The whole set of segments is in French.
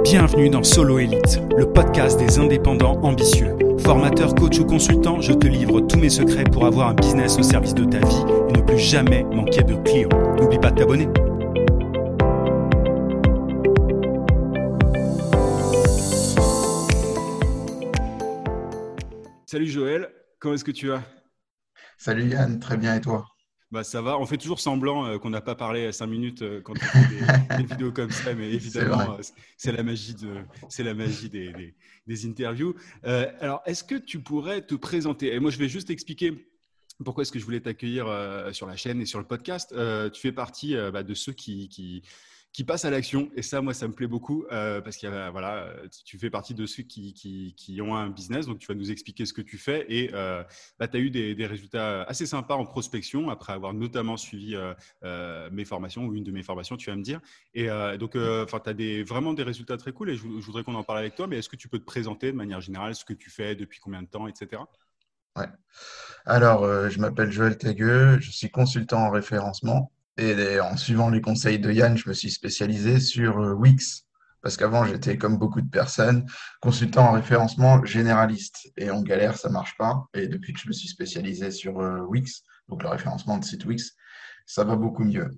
Bienvenue dans Solo Elite, le podcast des indépendants ambitieux. Formateur, coach ou consultant, je te livre tous mes secrets pour avoir un business au service de ta vie et ne plus jamais manquer de clients. N'oublie pas de t'abonner. Salut Joël, comment est-ce que tu vas? Salut Yann, très bien et toi? Bah, ça va. On fait toujours semblant euh, qu'on n'a pas parlé cinq minutes euh, quand on fait des, vidéos comme ça, mais évidemment, euh, c'est la magie, de, c'est la magie des, des, interviews. alors, est-ce que tu pourrais te présenter? Et moi, je vais juste expliquer pourquoi est-ce que je voulais t'accueillir sur la chaîne et sur le podcast. tu fais partie bah, de ceux qui, qui qui passe à l'action. Et ça, moi, ça me plaît beaucoup euh, parce que voilà, tu fais partie de ceux qui, qui, ont un business. Donc, tu vas nous expliquer ce que tu fais. Et euh, bah, tu as eu des, des, résultats assez sympas en prospection après avoir notamment suivi euh, mes formations ou une de mes formations, tu vas me dire. Et donc, enfin, tu as des, vraiment des résultats très cool et je, je voudrais qu'on en parle avec toi. Mais est-ce que tu peux te présenter de manière générale ce que tu fais, depuis combien de temps, etc. Ouais. Alors, je m'appelle Joël Tagueux, je suis consultant en référencement. Et en suivant les conseils de Yann, je me suis spécialisé sur euh, Wix. Parce qu'avant, j'étais comme beaucoup de personnes, consultant en référencement généraliste. Et en galère, ça marche pas. Et depuis que je me suis spécialisé sur euh, Wix, donc le référencement de site Wix, ça va beaucoup mieux.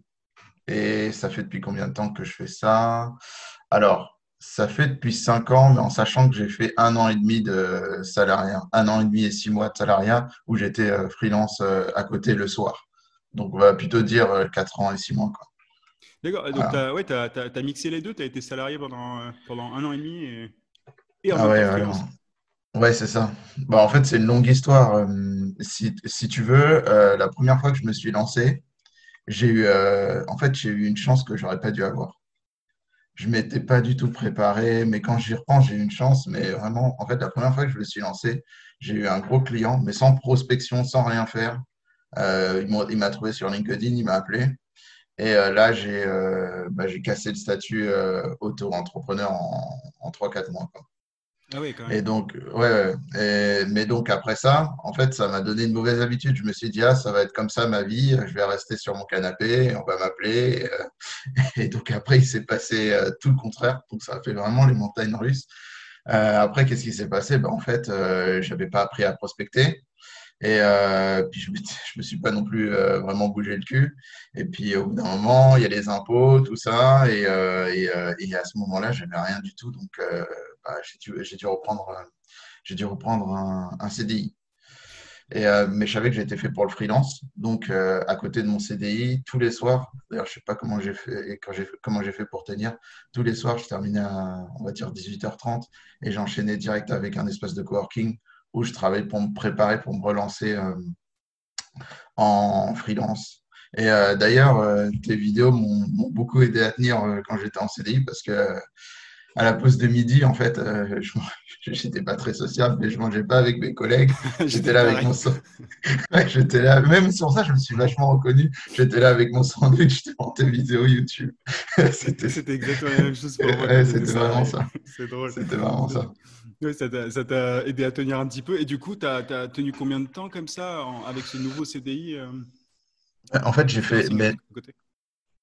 Et ça fait depuis combien de temps que je fais ça? Alors, ça fait depuis cinq ans, mais en sachant que j'ai fait un an et demi de salariat, un an et demi et six mois de salariat, où j'étais euh, freelance à côté le soir. Donc, on va plutôt dire 4 euh, ans et 6 mois. D'accord. Donc, tu as, ouais, as, mixé les deux. Tu as été salarié pendant, euh, pendant un an et demi et, et en ah ouais, ouais, c'est ça. Bah, en fait, c'est une longue histoire. Euh, si, si tu veux, la première fois que je me suis lancé, j'ai eu, en fait, j'ai eu une chance que j'aurais pas dû avoir. Je m'étais pas du tout préparé, mais quand j'y repense, j'ai eu une chance. Mais vraiment, en fait, la première fois que je me suis lancé, j'ai eu un gros client, mais sans prospection, sans rien faire. Euh, il m'a trouvé sur LinkedIn, il m'a appelé. Et euh, là, euh, bah, j'ai cassé le statut auto-entrepreneur en, en 3-4 mois. Ah oui, quand même. Et donc, ouais, mais donc après ça, en fait, ça m'a donné une mauvaise habitude. Je me suis dit, ah, ça va être comme ça ma vie, je vais rester sur mon canapé, on va m'appeler. Et, donc après, il s'est passé tout le contraire. Donc ça a fait vraiment les montagnes russes. après, qu'est-ce qui s'est passé? Ben, En fait, je n'avais pas appris à prospecter. Et euh, puis je ne me suis pas non plus euh, vraiment bougé le cul. Et puis au bout d'un moment, il y a les impôts, tout ça. Et, euh, à ce moment-là, je n'avais rien du tout. Donc bah, j'ai dû, reprendre, un, CDI. Mais je savais que j'étais fait pour le freelance. Donc, à côté de mon CDI, tous les soirs, d'ailleurs, je ne sais pas comment j'ai fait, quand comment j'ai fait pour tenir, tous les soirs, je terminais à, on va dire, 18h30 et j'enchaînais direct avec un espace de coworking où je travaille pour me préparer, pour me relancer euh, en freelance. Et euh, d'ailleurs, euh, tes vidéos m'ont beaucoup aidé à tenir quand j'étais en CDI parce que à la pause de midi, en fait, je n'étais pas très sociable, mais je mangeais pas avec mes collègues. J'étais là avec mon j'étais là, même sur ça, je me suis vachement reconnu. J'étais là avec mon sandwich devant tes vidéos YouTube. c'était exactement la même chose pour moi. c'était vraiment ça. C'est drôle. C'était vraiment ça. Oui, ça t'a aidé à tenir un petit peu. Et du coup, tu as, tenu combien de temps comme ça avec ce nouveau CDI euh, En fait, j'ai fait. Mais,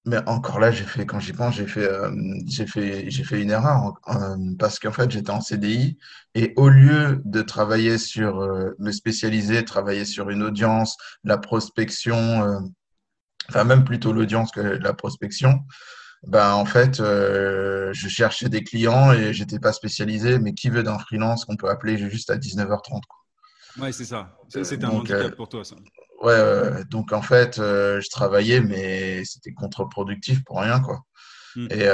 mais, encore là, j'ai fait, quand j'y pense, j'ai fait, euh, j'ai fait, fait une erreur euh, parce qu'en fait, j'étais en CDI et au lieu de travailler sur, me spécialiser, travailler sur une audience, la prospection, enfin, même plutôt l'audience que la prospection, ben, en fait, euh, je cherchais des clients et j'étais pas spécialisé, mais qui veut d'un freelance qu'on peut appeler juste à 19h30 quoi. Ouais, c'est ça. C'était un handicap euh, pour toi, ça. Ouais, donc en fait, euh, je travaillais, mais c'était contre-productif pour rien, quoi. Hmm. Et,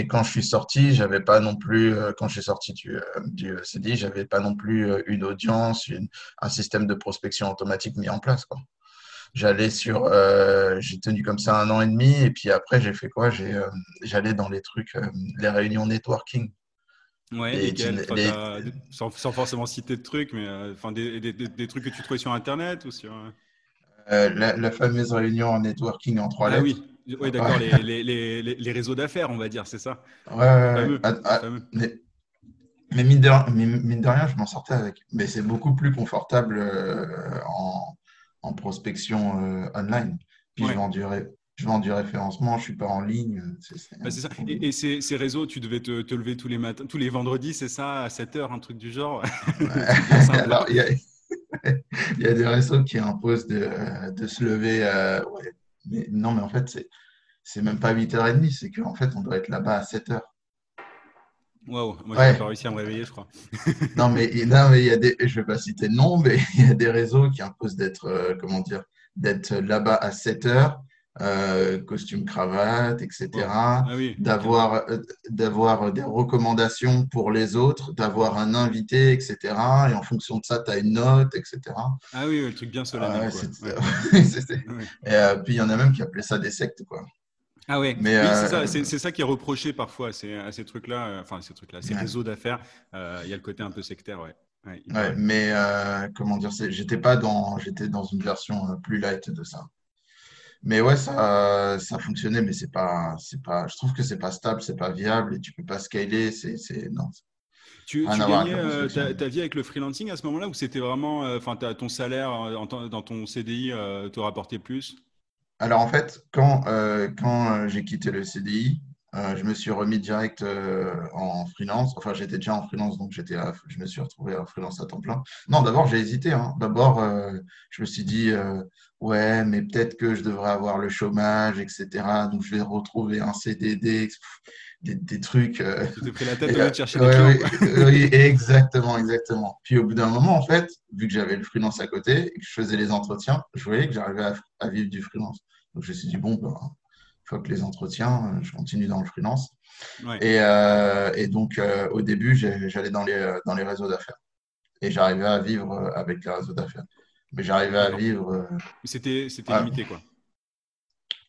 et, quand je suis sorti, j'avais pas non plus, quand je suis sorti du, du CDI, j'avais pas non plus une audience, un système de prospection automatique mis en place, quoi j'allais sur, euh, j'ai tenu comme ça un an et demi, et puis après, j'ai fait quoi? Euh, J'allais dans les trucs, euh, les réunions networking. Ouais, sans, forcément citer de trucs, mais enfin des, des, des, trucs que tu trouvais sur Internet ou sur. La, fameuse réunion en networking en trois ah, lettres. Oui, oui d'accord, les, les, les, réseaux d'affaires, on va dire, c'est ça? Ouais, ah, ah, mais, mais, mine de, mine de rien, je m'en sortais avec. Mais c'est beaucoup plus confortable en, en prospection euh, online. Puis je, vends du référencement, je ne suis pas en ligne. Bah, c'est ça. Et, ces, réseaux, tu devais te, lever tous les matins, tous les vendredis, c'est ça, à 7 heures, un truc du genre? Alors, il y, y, a des réseaux qui imposent de, de se lever. Euh, mais, non, mais en fait, c'est, c'est même pas 8h30, c'est qu'en fait, on doit être là-bas à 7h. Waouh, moi, je n'ai pas réussi à me réveiller, je crois. non, mais, non, mais il y a des, je vais pas citer de nom, mais il y a des réseaux qui imposent d'être, euh, comment dire, d'être là-bas à 7 h euh, costume cravate, etc. Ah d'avoir euh, d'avoir des recommandations pour les autres, d'avoir un invité, etc. Et en fonction de ça, tu as une note, etc. Ah oui, le truc bien solennel. Et puis il y en a même qui appelaient ça des sectes, quoi. Ah ouais, Mais euh, c'est ça, qui est reproché parfois à ces, ces trucs-là, euh, enfin ces trucs-là, ces réseaux d'affaires. Euh, il y a le côté un peu sectaire, ouais. ouais, mais comment dire, j'étais pas dans, j'étais dans une version plus light de ça. Mais ouais, ça, ça fonctionnait, mais c'est pas, c'est pas, je trouve que c'est pas stable, c'est pas viable et tu peux pas scaler, c'est, non. Tu, tu gagnais ta, vie avec le freelancing à ce moment-là ou c'était vraiment, enfin, ton salaire dans ton CDI te rapportait plus? Alors en fait, quand, euh, quand euh, j'ai quitté le CDI, euh, je me suis remis direct en freelance. Enfin, j'étais déjà en freelance, donc j'étais, je me suis retrouvé en freelance à temps plein. Non, d'abord, j'ai hésité. Hein. D'abord, je me suis dit, ouais, mais peut-être que je devrais avoir le chômage, etc. Donc, je vais retrouver un CDD, des, trucs. tu t'es pris la tête de chercher des. Oui, exactement, exactement. Puis au bout d'un moment, en fait, vu que j'avais le freelance à côté et que je faisais les entretiens, je voyais que j'arrivais à, vivre du freelance. Donc je me suis dit, bon, bah, une fois que les entretiens, je continue dans le freelance. Et, euh, et, donc euh, au début, j'allais dans les, dans les réseaux d'affaires. Et j'arrivais à vivre avec les réseaux d'affaires. Mais j'arrivais à vivre. Euh, c'était limité, quoi.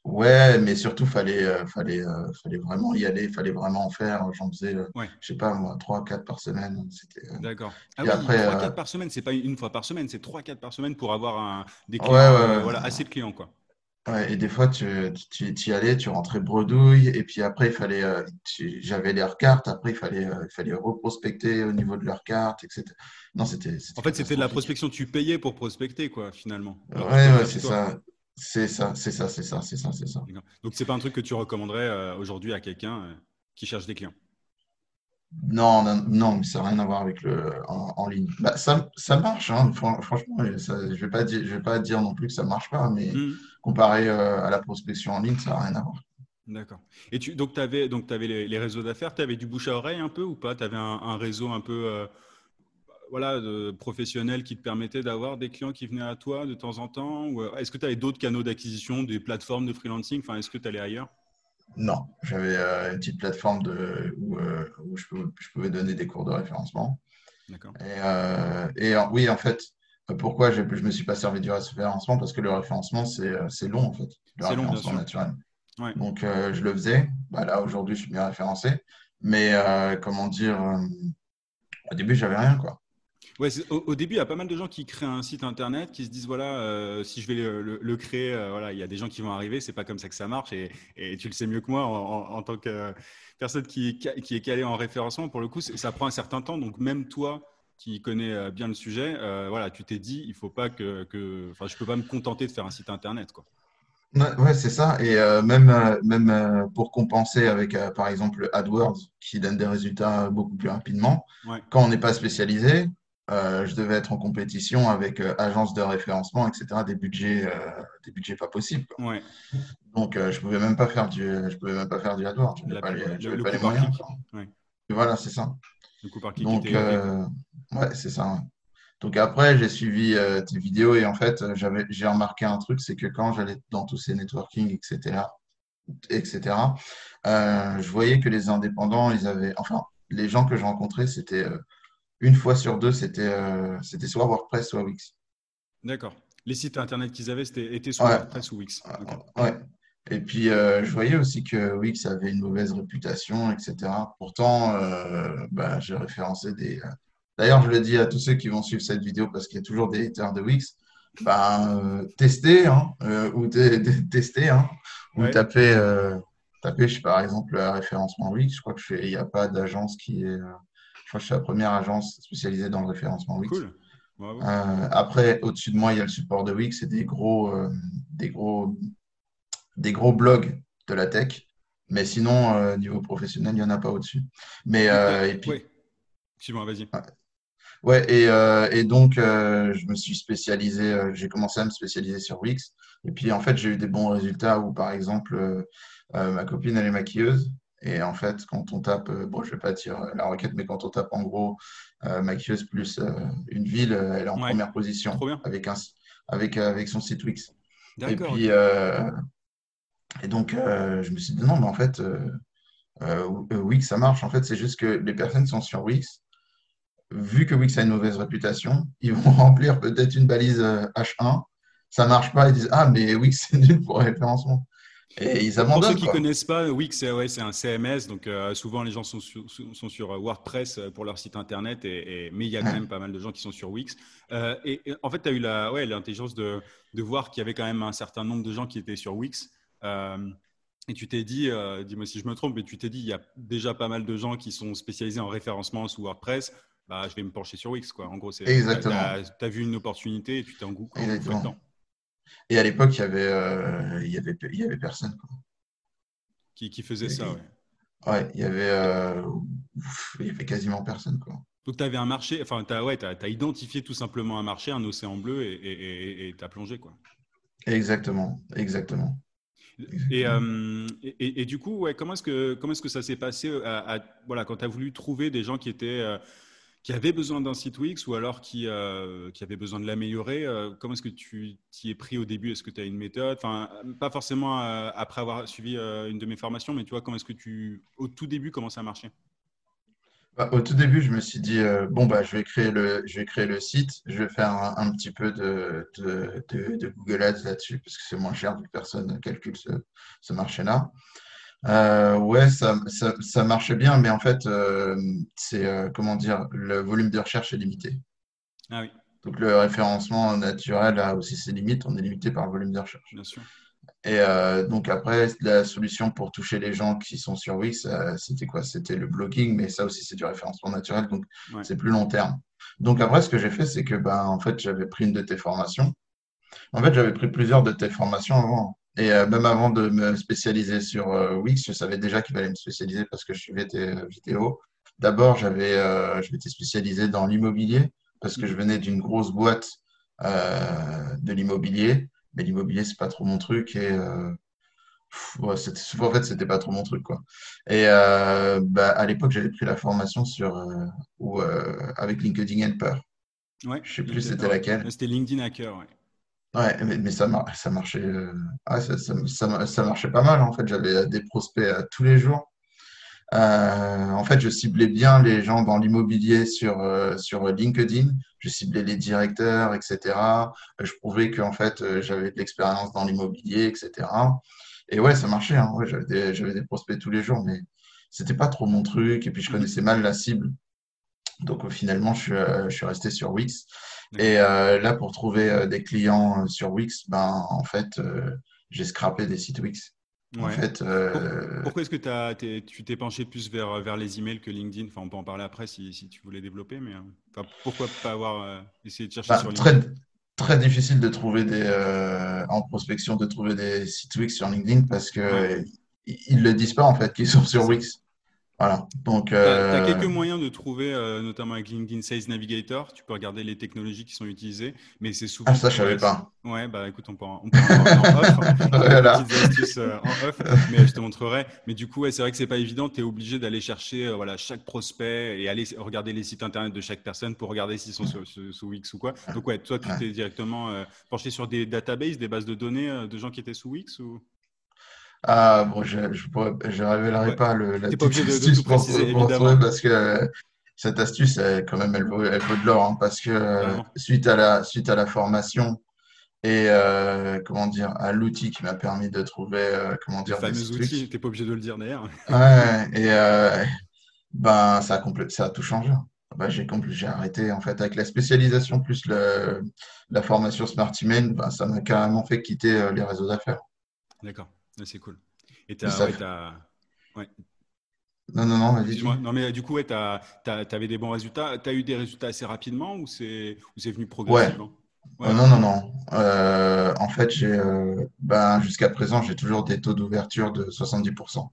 Ouais, mais surtout, fallait, fallait, fallait vraiment y aller, fallait vraiment en faire. J'en faisais, ouais. je sais pas, moi, 3-4 par semaine. D'accord. Ah oui, 3-4 par semaine, c'est pas une fois par semaine, c'est 3-4 par semaine pour avoir un, des clients, voilà, assez de clients, quoi. Ouais, et des fois, tu, tu, y allais, tu rentrais bredouille, et puis après, il fallait, euh, j'avais leurs cartes, après, il fallait, euh, il fallait reprospecter au niveau de leurs cartes, etc. Non, c'était. En fait, c'était de la prospection, tu payais pour prospecter, quoi, finalement. Oui, ouais, c'est ça. C'est ça, c'est ça, c'est ça, c'est ça, c'est ça. Donc, c'est pas un truc que tu recommanderais euh, aujourd'hui à quelqu'un qui cherche des clients? Non, non, non, mais ça n'a rien à voir avec le en, ligne. Bah, ça, ça marche, hein, franchement. je ne vais, pas dire, je vais pas dire non plus que ça ne marche pas, mais hmm. comparé euh, à la prospection en ligne, ça n'a rien à voir. D'accord. Et tu, donc, tu avais, donc, avais les, réseaux d'affaires, tu avais du bouche à oreille un peu ou pas? Tu avais un, réseau un peu euh, voilà, de, professionnel qui te permettait d'avoir des clients qui venaient à toi de temps en temps? Euh, Est-ce que tu avais d'autres canaux d'acquisition, des plateformes de freelancing? Enfin, Est-ce que tu allais ailleurs? Non, j'avais euh, une petite plateforme de, où, euh, je, pouvais, donner des cours de référencement. D'accord. Et, euh, oui, en fait, pourquoi je ne me suis pas servi du référencement? Parce que le référencement, c'est long, en fait. Le référencement naturel. Donc, je le faisais. Bah, là, aujourd'hui, je suis bien référencé. Mais, comment dire, au début, j'avais rien, quoi. Ouais, au, début, il y a pas mal de gens qui créent un site internet, qui se disent voilà, euh, si je vais le, créer, euh, voilà, il y a des gens qui vont arriver. C'est pas comme ça que ça marche, et, tu le sais mieux que moi en, tant que personne qui, qui, est calée en référencement. Pour le coup, ça prend un certain temps. Donc même toi, qui connais euh, bien le sujet, voilà, tu t'es dit, il faut pas que, que, enfin, je peux pas me contenter de faire un site internet, quoi. Ouais, c'est ça. Et même, même pour compenser avec, par exemple, AdWords, qui donne des résultats beaucoup plus rapidement, quand on n'est pas spécialisé, euh, je devais être en compétition avec euh, agences de référencement, etc., des budgets, euh, des budgets pas possibles. Ouais. Donc, je pouvais même pas faire du, je pouvais même pas faire du AdWords. Je n'avais pas, les, pas les moyens. Ouais. Voilà, c'est ça. Le coup par Donc, ouais, c'est ça. Donc après, j'ai suivi tes vidéos et en fait, j'avais, j'ai remarqué un truc, c'est que quand j'allais dans tous ces networking, etc., etc., je voyais que les indépendants, ils avaient, enfin, les gens que je rencontrais, c'était une fois sur deux, c'était euh, c'était soit WordPress, soit Wix. D'accord. Les sites internet qu'ils avaient, c'était étaient soit WordPress ou Wix. Ouais. Et puis, euh, je voyais aussi que Wix avait une mauvaise réputation, etc. Pourtant, euh, bah, j'ai référencé des. D'ailleurs, je le dis à tous ceux qui vont suivre cette vidéo parce qu'il y a toujours des haters de Wix. Bah, testez, hein, ou testez, hein, ou tapez, tapez, je sais, par exemple, référencement Wix. Je crois qu'il n'y a pas d'agence qui est crois que je suis la première agence spécialisée dans le référencement Wix. Cool. Euh, après, au-dessus de moi, il y a le support de Wix et des gros, euh, des gros des gros blogs de la tech. Mais sinon, niveau professionnel, il n'y en a pas au-dessus. Mais, et puis, oui. moi vas-y. Ouais, et, euh, et donc, euh, je me suis spécialisé, euh, j'ai commencé à me spécialiser sur Wix. Et puis, en fait, j'ai eu des bons résultats où, par exemple, ma copine, elle est maquilleuse. Et en fait, quand on tape, bon, je vais pas dire la requête, mais quand on tape en gros maquilleuse plus une ville, elle est en première position avec, un, avec, avec son site Wix. Et puis, et donc, je me suis dit non, mais en fait, Wix, ça marche. En fait, c'est juste que les personnes sont sur Wix vu que Wix a une mauvaise réputation, ils vont remplir peut-être une balise H1. Euh, ça marche pas, ils disent Ah, mais Wix, c'est nul pour référencement. Et ils abandonnent. Pour ceux qui ne connaissent pas, Wix, ouais, c'est un CMS. Donc, euh, souvent, les gens sont sur, sont sur, euh, WordPress pour leur site internet. Et, mais il y a quand même pas mal de gens qui sont sur Wix. et, en fait, tu as eu la, ouais, l'intelligence de, de, voir qu'il y avait quand même un certain nombre de gens qui étaient sur Wix. et tu t'es dit, dis-moi si je me trompe, mais tu t'es dit, il y a déjà pas mal de gens qui sont spécialisés en référencement sous WordPress bah, je vais me pencher sur Wix. Quoi. En gros. Tu as, vu une opportunité et tu t'es en goût. Et à l'époque, il y avait, euh, il y avait, il y avait personne. Qui, qui, faisait ça, ouais. Ouais, il y avait, euh, il y avait quasiment personne. Quoi. Donc, tu avais un marché, enfin, tu as, ouais, as, identifié tout simplement un marché, un océan bleu et tu as plongé. Quoi. Exactement, exactement. Et, euh, et, et, du coup, ouais, comment est-ce que, comment est-ce que ça s'est passé à, voilà, quand tu as voulu trouver des gens qui étaient qui avait besoin d'un site Wix ou alors qui, euh, qui avait besoin de l'améliorer. Euh, comment est-ce que tu t'y es pris au début? Est-ce que tu as une méthode? Enfin, pas forcément euh, après avoir suivi une de mes formations, mais tu vois, comment est-ce que tu, au tout début, comment ça a marché bah, Au tout début, je me suis dit, bon, bah, je, vais créer le, je vais créer le site, je vais faire un, petit peu de, de, Google Ads là-dessus, parce que c'est moins cher, vu personne ne calcule ce, ce marché-là. Euh, ouais, ça, ça, marchait bien, mais en fait, euh, c'est euh, comment dire, le volume de recherche est limité. Ah oui. Donc le référencement naturel a aussi ses limites. On est limité par le volume de recherche. Bien sûr. Et donc après, la solution pour toucher les gens qui sont sur Wix, c'était quoi? C'était le blogging, mais ça aussi c'est du référencement naturel, donc c'est plus long terme. Donc après, ce que j'ai fait, c'est que ben en fait, j'avais pris une de tes formations. En fait, j'avais pris plusieurs de tes formations avant. Et euh, même avant de me spécialiser sur euh, Wix, je savais déjà qu'il fallait me spécialiser parce que je suivais tes euh, vidéos. D'abord, j'avais, je m'étais spécialisé dans l'immobilier parce que je venais d'une grosse boîte de l'immobilier, mais l'immobilier c'est pas trop mon truc et en fait c'était pas trop mon truc quoi. Et bah, à l'époque j'avais pris la formation sur ou avec LinkedIn Helper. Ouais, je sais plus c'était laquelle. C'était LinkedIn Hacker. Ouais. Ouais, mais, ça, marchait, euh, ça, marchait pas mal en fait. J'avais des prospects euh, tous les jours. Euh, en fait, je ciblais bien les gens dans l'immobilier sur, LinkedIn. Je ciblais les directeurs, etc. Je prouvais que en fait, j'avais de l'expérience dans l'immobilier, etc. Et ouais, ça marchait. Hein. J'avais des, prospects tous les jours, mais c'était pas trop mon truc. Et puis, je connaissais mal la cible. Donc, finalement, je je suis resté sur Wix. Et euh, là, pour trouver euh, des clients euh, sur Wix, ben, en fait, j'ai scrappé des sites Wix. En fait, Pourquoi est-ce que tu t'es penché plus vers, vers les emails que LinkedIn? Enfin, On peut en parler après si, si tu voulais développer, mais pourquoi pas avoir essayé de chercher bah, sur LinkedIn? très, très difficile de trouver des, en prospection de trouver des sites Wix sur LinkedIn parce que ils ne le disent pas en fait qu'ils sont sur Wix. Voilà. Donc, tu as, euh, quelques moyens de trouver, euh, notamment avec LinkedIn Sales Navigator. Tu peux regarder les technologies qui sont utilisées, mais c'est souvent. Ah, ça, je savais pas. Ouais, bah écoute, on peut en, on peut en, en off. voilà. astuces euh, en off, mais je te montrerai. Mais du coup, ouais, c'est vrai que c'est pas évident. Tu es obligé d'aller chercher voilà, chaque prospect et aller regarder les sites internet de chaque personne pour regarder s'ils sont sous, Wix ou quoi. Donc, ouais, toi, tu t'es directement penché sur des databases, des bases de données de gens qui étaient sous Wix ou? Ah, bon, je ne révélerai pas le, la petite astuce pour, trouver parce que cette astuce, quand même, elle vaut, elle vaut de l'or. Hein, parce que suite, à la, suite à la formation et euh, comment dire, à l'outil qui m'a permis de trouver, euh, comment dire, fameux n'es pas obligé de le dire d'ailleurs. Ouais, et euh, ben, ça, a ça a tout changé. Ben, j'ai arrêté en fait avec la spécialisation plus le, la formation Smart Email, ben, ça m'a carrément fait quitter les réseaux d'affaires. D'accord c'est cool. Et tu as. Ouais, Non, non, non. Non, mais du coup, ouais, tu avais des bons résultats. Tu as eu des résultats assez rapidement ou c'est venu progressivement? Non, non, non. en fait, j'ai, ben, jusqu'à présent, j'ai toujours des taux d'ouverture de 70%.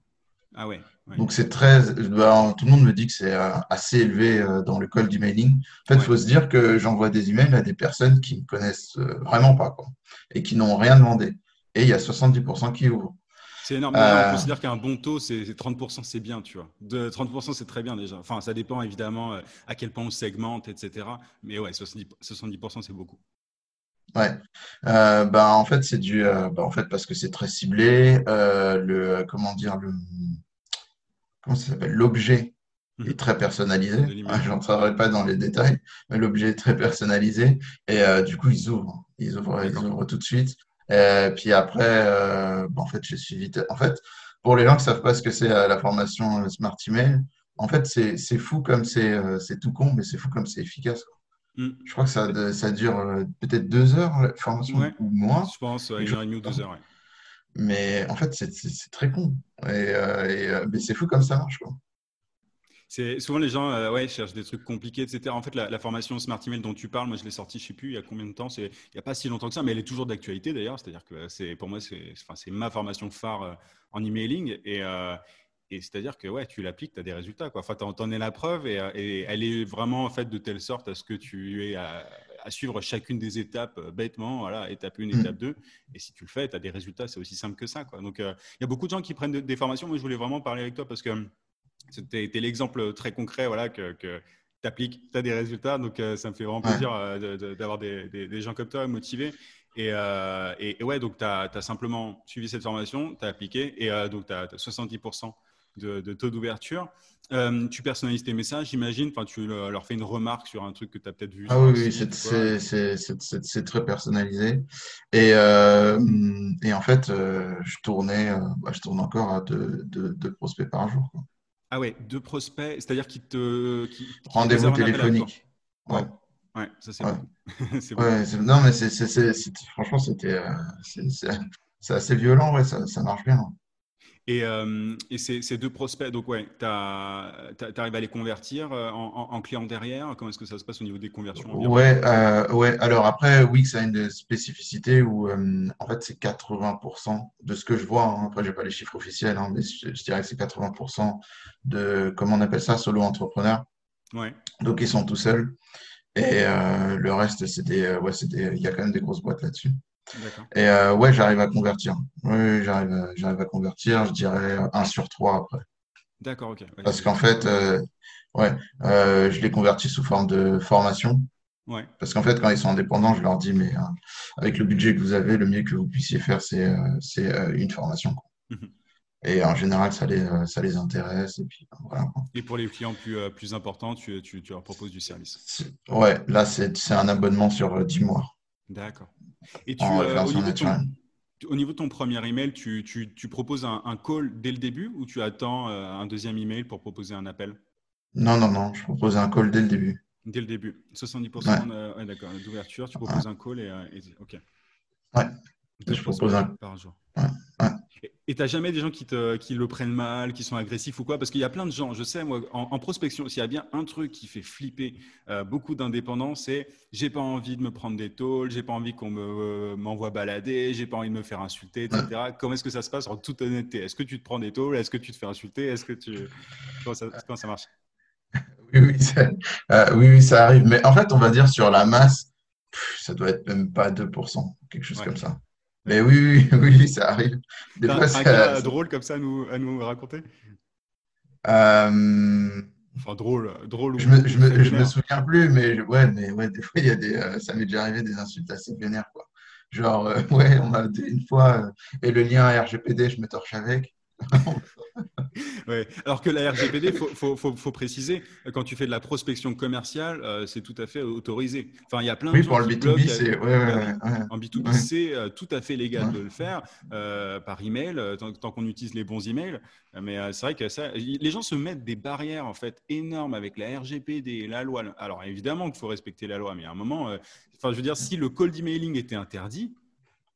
Ah ouais. Donc c'est très, ben, tout le monde me dit que c'est assez élevé dans le call d'emailing. En fait, il faut se dire que j'envoie des emails à des personnes qui ne connaissent vraiment pas quoi, et qui n'ont rien demandé. Et il y a 70% qui ouvrent. C'est énorme. On considère qu'un bon taux, c'est 30%, c'est bien, tu vois. De 30%, c'est très bien déjà. Enfin, ça dépend évidemment à quel point on segmente, etc. Mais ouais, 70%, 70% c'est beaucoup. Ouais, euh, ben, en fait c'est du, euh, ben, en fait parce que c'est très ciblé. Euh, le, comment dire, le, comment ça s'appelle, l'objet est mhm. très personnalisé. Je n'entrerai pas dans les détails, mais l'objet est très personnalisé et du coup ils ouvrent, ils ouvrent, ils ouvrent tout de suite. Et puis après, ben, en fait j'ai suivi. En fait, pour les gens qui savent pas ce que c'est la formation Smart Email, en fait c'est fou comme c'est tout con, mais c'est fou comme c'est efficace. Mm. Je crois que ça, ça dure euh, peut-être deux heures la formation ou moins. Je pense, une heure et demie ou deux heures. Mais en fait, c'est très con. Et, euh, euh, mais c'est fou comme ça marche. Quoi. Souvent, les gens ouais, cherchent des trucs compliqués, etc. En fait, la, formation Smart Email dont tu parles, moi, je l'ai sortie, je ne sais plus, il y a combien de temps Il n'y a pas si longtemps que ça, mais elle est toujours d'actualité d'ailleurs. C'est-à-dire que pour moi, c'est enfin, ma formation phare en emailing. Et, et c'est-à-dire que ouais, tu l'appliques, tu as des résultats. Quoi. Enfin, tu en, es la preuve et, elle est vraiment faite de telle sorte à ce que tu aies à, suivre chacune des étapes euh, bêtement, voilà, étape 1, mm. étape 2. Et si tu le fais, tu as des résultats, c'est aussi simple que ça. Quoi. Donc, euh, il y a beaucoup de gens qui prennent des formations. Moi, je voulais vraiment parler avec toi parce que c'était l'exemple très concret voilà, que, tu appliques, tu as des résultats. Donc, euh, ça me fait vraiment plaisir d'avoir des, des, gens comme toi motivés. Et, et, ouais, donc tu as, simplement suivi cette formation, tu as appliqué et donc tu as, 70% de, taux d'ouverture. Euh, tu personnalises tes messages, j'imagine. Enfin, tu leur fais une remarque sur un truc que tu as peut-être vu. Ah oui, c'est très personnalisé. Et, euh, et en fait, euh, je tournais, bah, je tourne encore à deux, prospects par jour. Ah ouais, deux prospects, c'est-à-dire qui te. Rendez-vous téléphonique. Ouais. Ouais, ça c'est bon. non, mais c'est, franchement, c'était, c'est, assez violent, ouais, ça, ça marche bien. Et, euh, et ces, deux prospects, donc ouais, tu arrives à les convertir euh, en, clients derrière? Comment est-ce que ça se passe au niveau des conversions Ouais, euh, ouais. Alors après, Wix a une spécificité où en fait c'est 80% de ce que je vois. Hein. Après, j'ai pas les chiffres officiels, hein, mais je, dirais que c'est 80% de comment on appelle ça, solo entrepreneur. Ouais. Donc ils sont tout seuls. Et le reste, des, ouais, il y a quand même des grosses boîtes là-dessus. Et euh, ouais, j'arrive à convertir. Oui, j'arrive, j'arrive à convertir, je dirais 1 sur 3 après. D'accord, ok. Parce qu'en fait, euh, ouais, euh, je les convertis sous forme de formation. Ouais. Parce qu'en fait, quand ils sont indépendants, je leur dis, mais avec le budget que vous avez, le mieux que vous puissiez faire, c'est, c'est une formation. Mhm. Et en général, ça les, ça les intéresse. Et, puis, voilà. et pour les clients plus, plus importants, tu, tu, tu, leur proposes du service Ouais, là, c'est, c'est un abonnement sur 10 mois. D'accord. Et tu, euh, au, niveau de ton, premier email, tu, tu, proposes un, call dès le début ou tu attends euh, un deuxième email pour proposer un appel? Non, non, non, je propose un call dès le début. Dès le début. 70% d'ouverture, tu proposes un call et, euh, OK. Ouais. Je propose un par jour. Et tu n'as jamais des gens qui, te, qui le prennent mal, qui sont agressifs ou quoi? Parce qu'il y a plein de gens, je sais, moi, en, prospection, s'il y a bien un truc qui fait flipper euh, beaucoup d'indépendants, c'est j'ai pas envie de me prendre des tôles, j'ai pas envie qu'on me, euh, m'envoie balader, j'ai pas envie de me faire insulter, etc. Comment est-ce que ça se passe? En toute honnêteté Est-ce que tu te prends des tôles? Est-ce que tu te fais insulter? Est-ce que tu... comment, ça, ça marche? Oui oui, ça, euh, oui, oui, ça arrive. Mais en fait, on va dire sur la masse, ça doit être même pas 2%, quelque chose comme ça. Mais oui, oui, oui, ça arrive. Des fois, un cas drôle comme ça à nous, à nous raconter? Euh... Enfin, drôle, drôle. Je me, je me, je me souviens plus, mais ouais, mais ouais, des fois, il y a des, euh, ça m'est déjà arrivé des insultes assez vénères, quoi. Genre, euh, ouais, on m'a dit une fois, euh, et le lien RGPD, je me torche avec. ouais. Alors que la RGPD, il faut, faut, faut, préciser, quand tu fais de la prospection commerciale, euh, c'est tout à fait autorisé. Enfin, il y a plein de oui, pour le B2B, c'est en B2B, c'est euh, tout à fait légal de le faire euh, par email, tant, qu'on utilise les bons emails. Mais c'est vrai que ça, les gens se mettent des barrières en fait énormes avec la RGPD, la loi. Alors évidemment qu'il faut respecter la loi, mais à un moment, enfin, je veux dire, si le cold emailing était interdit,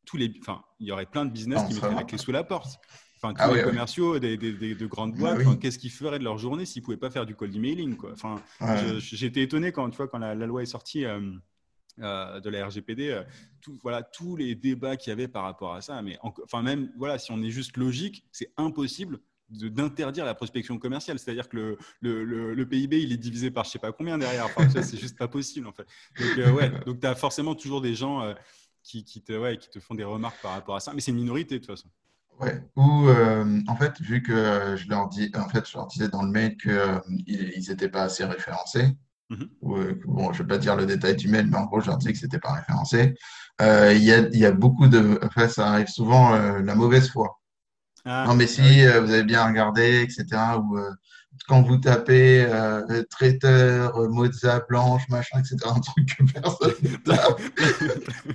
tous les, enfin, il y aurait plein de business qui mettraient la clé sous la porte. Enfin, tous ah les commerciaux des, de grandes ah boîtes, qu'est-ce qu'ils feraient de leur journée s'ils ne pouvaient pas faire du cold emailing quoi. Enfin, J'étais étonné quand, tu vois, quand la, loi est sortie. Euh, de la RGPD, tout, voilà, tous les débats qu'il y avait par rapport à ça. Mais enfin, même voilà, si on est juste logique, c'est impossible d'interdire la prospection commerciale. C'est-à-dire que le, le, le, PIB, il est divisé par je sais pas combien derrière. Enfin, c'est juste pas possible en fait. Donc, ouais, donc tu as forcément toujours des gens qui, qui, te, ouais, qui te font des remarques par rapport à ça. Mais c'est une minorité de toute façon. Ouais. Ou euh, en fait, vu que je leur dis, en fait, je leur disais dans le mail qu'ils euh, n'étaient pas assez référencés. Mm-hmm. Euh, bon, je vais pas dire le détail du mail, mais en gros, je leur disais que c'était pas référencé. Il y, a, y, a, beaucoup de, enfin, ça arrive souvent la mauvaise foi. Ah, non, mais si ah vous avez bien regardé, etc. Ou quand vous tapez traiteur, mozza blanche, machin, etc. Un truc que personne ne tape.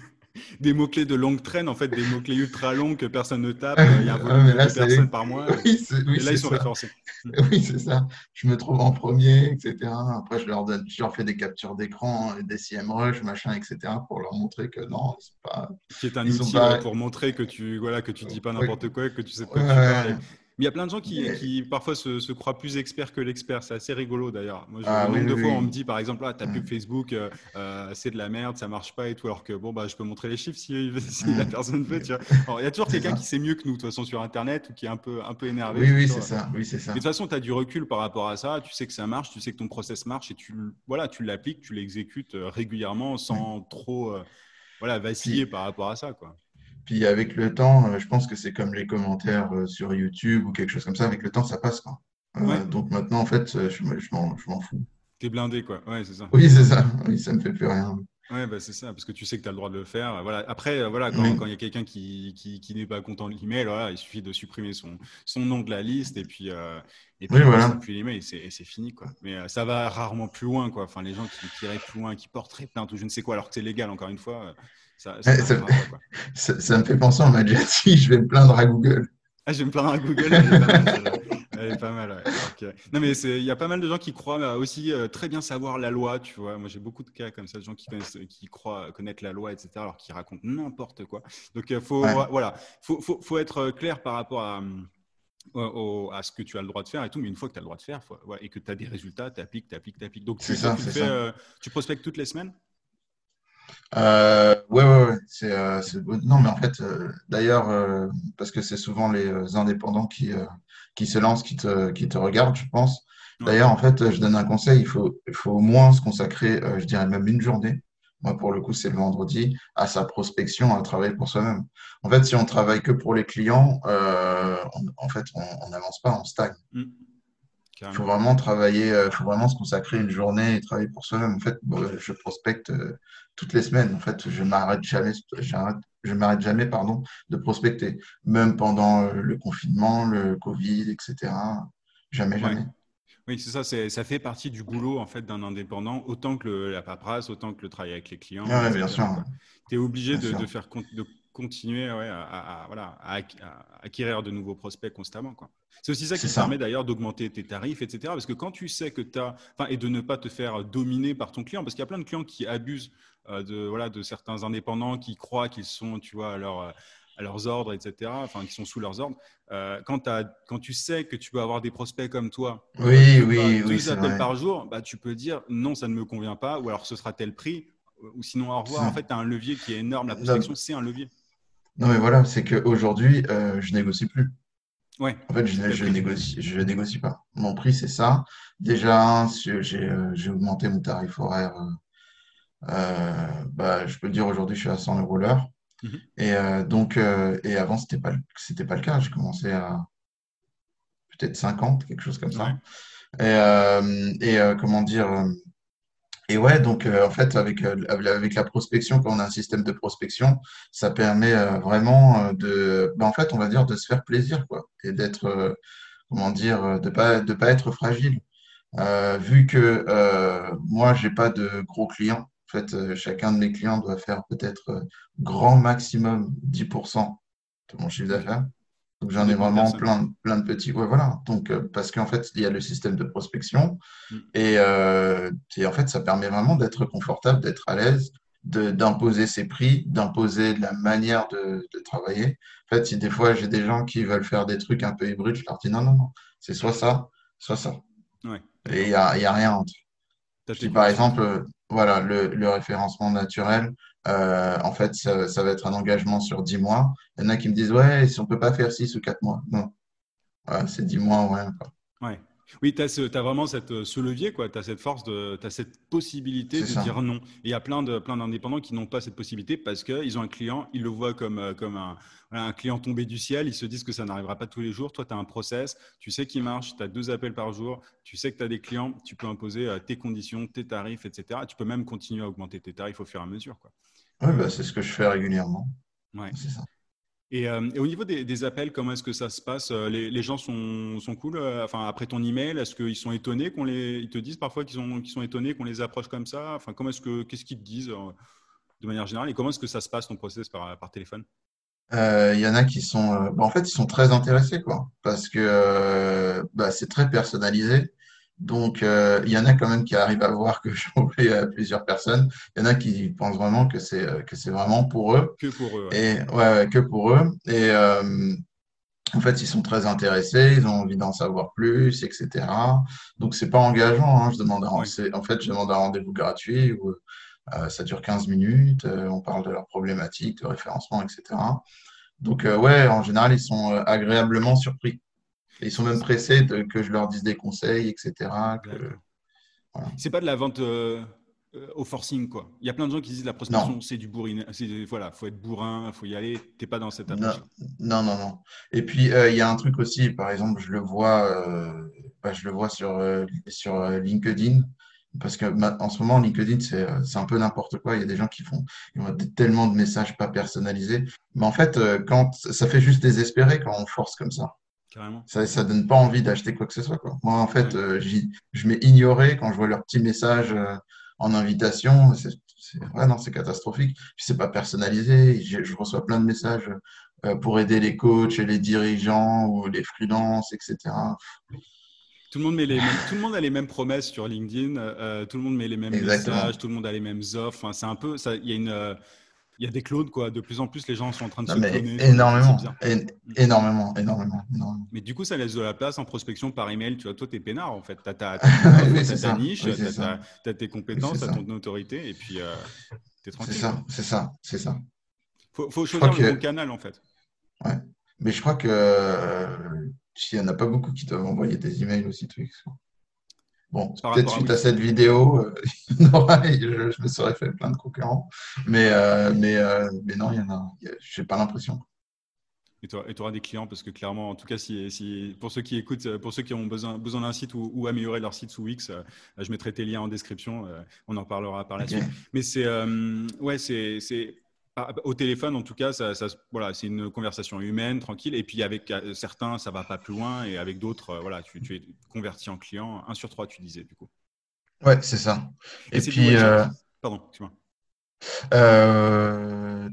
des mots-clés de longue traîne, en fait, des mots-clés ultra longs que personne ne tape. Il y a un volume de personnes par mois. Oui, et là, ils sont référencés. Oui, c'est ça. Je me trouve en premier, etc. Après, je leur, donne, je leur fais des captures d'écran, des CMrush, machin, etc. pour leur montrer que non, c'est pas. Qui est un outil pour montrer que tu voilà, que tu dis pas n'importe quoi, que tu sais pas ouais. Il y a plein de gens qui, qui parfois se, se, croient plus experts que l'expert. C'est assez rigolo d'ailleurs. Moi, ah, nombre de fois, on me dit par exemple, ah, ta pub Facebook, euh, euh, c'est de la merde, ça marche pas et tout. Alors que bon, bah, je peux montrer les chiffres si, si la personne veut. Tu vois. il y a toujours quelqu'un qui sait mieux que nous, de toute façon, sur Internet ou qui est un peu, un peu énervé. Oui, oui, c'est ça. Oui, c'est ça. Mais de toute façon, tu as du recul par rapport à ça. Tu sais que ça marche, tu sais que ton process marche et tu voilà, tu l'appliques, tu l'exécutes euh, régulièrement sans trop voilà, vaciller par rapport à ça. Quoi. Puis avec le temps, euh, je pense que c'est comme les commentaires euh, sur YouTube ou quelque chose comme ça. Avec le temps, ça passe. Quoi. Euh, donc maintenant, en fait, je, je m'en fous. T'es blindé, quoi. Ouais, c'est ça. Oui, c'est ça. Oui, ça me fait plus rien. Ouais, bah, c'est ça, parce que tu sais que tu as le droit de le faire. Voilà. Après, voilà, quand il y a quelqu'un qui, qui, qui n'est pas content de l'email, voilà, il suffit de supprimer son, son nom de la liste et puis, et puis, oui, voilà. puis l'email et c'est fini. Quoi. Mais ça va rarement plus loin. Quoi. Enfin, les gens qui, qui iraient plus loin, qui porteraient plainte ou je ne sais quoi, alors que c'est légal, encore une fois, ça, ça, me fait penser, m'a déjà dit, je vais me plaindre à Google. Ah, je vais me plaindre à Google. Elle est pas mal. Ouais. Non, mais il y a pas mal de gens qui croient euh, aussi euh, très bien savoir la loi, tu vois. Moi, j'ai beaucoup de cas comme ça, de gens qui, connaissent, qui croient connaître la loi, etc., alors qu'ils racontent n'importe quoi. Donc, il faut, voilà, faut, faut, faut, être clair par rapport à, à, ce que tu as le droit de faire et tout, mais une fois que tu as le droit de faire et que tu as des résultats, tu appliques, tu appliques, tu appliques. Donc, tu, ça, tu, fais, euh, tu prospectes toutes les semaines? Euh, ouais, ouais, ouais. C'est, euh, non, mais en fait, euh, d'ailleurs, euh, parce que c'est souvent les indépendants qui, qui se lancent, qui te, qui te regardent, je pense. D'ailleurs, en fait, je donne un conseil, il faut, il faut au moins se consacrer, je dirais même une journée. Moi, pour le coup, c'est le vendredi, à sa prospection, à travailler pour soi-même. En fait, si on travaille que pour les clients, en fait, on n'avance pas, on stagne. Mm. Il faut vraiment travailler, il faut vraiment se consacrer une journée et travailler pour soi-même. En fait, je prospecte toutes les semaines. En fait, je m'arrête jamais, je m'arrête jamais, pardon, de prospecter, même pendant euh, le confinement, le Covid, etc. Jamais, jamais. Oui, c'est ça. Ça fait partie du boulot en fait d'un indépendant, autant que la paperasse, autant que le travail avec les clients. Ah bien sûr. Tu es obligé de, de, faire de continuer ouais, à, voilà, à, acquérir de nouveaux prospects constamment. C'est aussi ça qui te permet d'ailleurs d'augmenter tes tarifs, etc. Parce que quand tu sais que tu as, et de ne pas te faire dominer par ton client, parce qu'il y a plein de clients qui abusent euh, de, voilà, de certains indépendants qui croient qu'ils sont, tu vois, à, leur, à leurs ordres, etc., enfin, qui sont sous leurs ordres. Euh, quand, quand, tu sais que tu peux avoir des prospects comme toi, oui, oui, oui, appels par jour, bah, tu peux dire non, ça ne me convient pas, ou alors ce sera tel prix, ou sinon au revoir. En fait, tu as un levier qui est énorme. La prospection, c'est un levier. Non, mais voilà, c'est qu'aujourd'hui, euh, je négocie plus. Ouais. En fait, je, je négocie, je négocie pas. Mon prix, c'est ça. Déjà, j'ai augmenté mon tarif horaire euh, bah, je peux dire aujourd'hui, je suis à 100 euros l'heure. Mhm. Et euh, donc, euh, et avant, c'était pas, c'était pas le cas. J'ai commencé à peut-être 50, quelque chose comme ça. Et, et comment dire, et ouais, donc en fait, avec, avec la prospection, quand on a un système de prospection, ça permet vraiment de, bah, en fait, on va dire, de se faire plaisir, quoi, et d'être, comment dire, de pas, de pas être fragile. vu que moi, j'ai pas de gros clients, en fait, euh, chacun de mes clients doit faire peut-être euh, grand maximum 10% de mon chiffre d'affaires. Donc j'en ai vraiment plein, plein de petits. Ouais, voilà. Donc euh, parce qu'en fait, il y a le système de prospection mm. et, en fait, ça permet vraiment d'être confortable, d'être à l'aise, d'imposer ses prix, d'imposer la manière de, travailler. En fait, si des fois j'ai des gens qui veulent faire des trucs un peu hybrides, je leur dis non, non, non, c'est soit ça, soit ça. Et il n'y a, y a rien entre. par exemple, voilà, le, référencement naturel, en fait, ça, va être un engagement sur 10 mois. Il y en a qui me disent, ouais, si on ne peut pas faire 6 ou 4 mois. Non, c'est 10 mois, ouais. Ouais. Oui, tu as, vraiment cette, euh, ce levier, tu as cette force, tu as cette possibilité de dire non. Et il y a plein d'indépendants plein qui n'ont pas cette possibilité parce qu'ils ont un client, ils le voient comme, euh, comme un, un, client tombé du ciel, ils se disent que ça n'arrivera pas tous les jours. Toi, tu as un process, tu sais qu'il marche, tu as deux appels par jour, tu sais que tu as des clients, tu peux imposer euh, tes conditions, tes tarifs, etc. Tu peux même continuer à augmenter tes tarifs au fur et à mesure. Oui, bah, c'est ce que je fais régulièrement. Ouais. C'est ça. Euh, et, au niveau des, appels, comment est-ce que ça se passe euh, les, gens sont, sont cool euh, Enfin, après ton email, est-ce qu'ils sont étonnés qu'on les, ils te disent parfois qu'ils sont, qu'ils sont étonnés qu'on les approche comme ça? Enfin, comment est-ce que, qu'est-ce qu'ils te disent de manière générale? Et comment est-ce que ça se passe ton process par, par téléphone? Il y en a qui sont, bah, en fait, ils sont très intéressés, quoi, parce que bah, c'est très personnalisé. Donc, euh, il y en a quand même qui arrivent à voir que je fais à plusieurs personnes. Il y en a qui pensent vraiment que c'est euh, que c'est vraiment pour eux. Que pour eux. Et ouais, que pour eux. Et euh, en fait, ils sont très intéressés, ils ont envie d'en savoir plus, etc. Donc, c'est pas engageant. Hein. Je demande un, En fait, je demande un rendez-vous gratuit où ça dure 15 minutes. on parle de leurs problématiques, de référencement, etc. Donc, ouais, en général, ils sont agréablement surpris ils sont même pressés de, que je leur dise des conseils, etc. C'est pas de la vente euh, euh, au forcing, quoi. Il y a plein de gens qui disent la prospection, c'est du bourrin. Voilà, faut être bourrin, faut y aller. T'es pas dans cette approche. Non, non, non. Et puis euh, il y a un truc aussi, par exemple, je le vois, bah, je le vois sur sur LinkedIn. Parce que en ce moment, LinkedIn, c'est un peu n'importe quoi. Il y a des gens qui font ils ont tellement de messages pas personnalisés. Mais en fait, quand ça fait juste désespérer quand on force comme ça. Ça, ça donne pas envie d'acheter quoi que ce soit. Quoi. Moi, en fait, euh, je m'ai ignoré quand je vois leurs petits messages euh, en invitation. C'est ouais, non, c'est catastrophique. C'est pas personnalisé. Je, reçois plein de messages euh, pour aider les coachs et les dirigeants ou les freelances, etc. Tout le, monde met les tout le monde a les mêmes promesses sur LinkedIn, tout le monde met les mêmes messages, tout le monde a les mêmes offres. Enfin, c'est un peu, il y a une, il y a des clones, quoi. De plus en plus, les gens sont en train de se cloner. Énormément, énormément, énormément, Mais du coup, ça laisse de la place en prospection par email. Tu vois, toi, tu es peinard, en fait. Tu as, ta niche, tu as, tes compétences, tu as ton autorité, et puis euh, tu es tranquille. C'est ça, c'est ça, c'est ça. faut, faut choisir le bon canal, en fait. Ouais. Mais je crois que euh, il n'y en a pas beaucoup qui doivent envoyer des emails aussi, Twix. Bon, peut-être suite à, cette vidéo, euh, je, me serais fait plein de concurrents. Mais, euh, mais, euh, mais non, il y en a. Je n'ai pas l'impression. Et tu auras des clients parce que clairement, en tout cas, si, si, pour ceux qui écoutent, pour ceux qui ont besoin, besoin d'un site ou, améliorer leur site sous Wix, je mettrai tes liens en description. on en parlera par la suite. Mais c'est ouais, c'est ah, bah, au téléphone, en tout cas, ça, voilà, c'est une conversation humaine, tranquille. Et puis avec euh, certains, ça va pas plus loin. Et avec d'autres, euh, voilà, tu, es converti en client. Un sur trois, tu disais, du coup. Ouais, c'est ça. Et, puis. Euh... Pardon. Euh,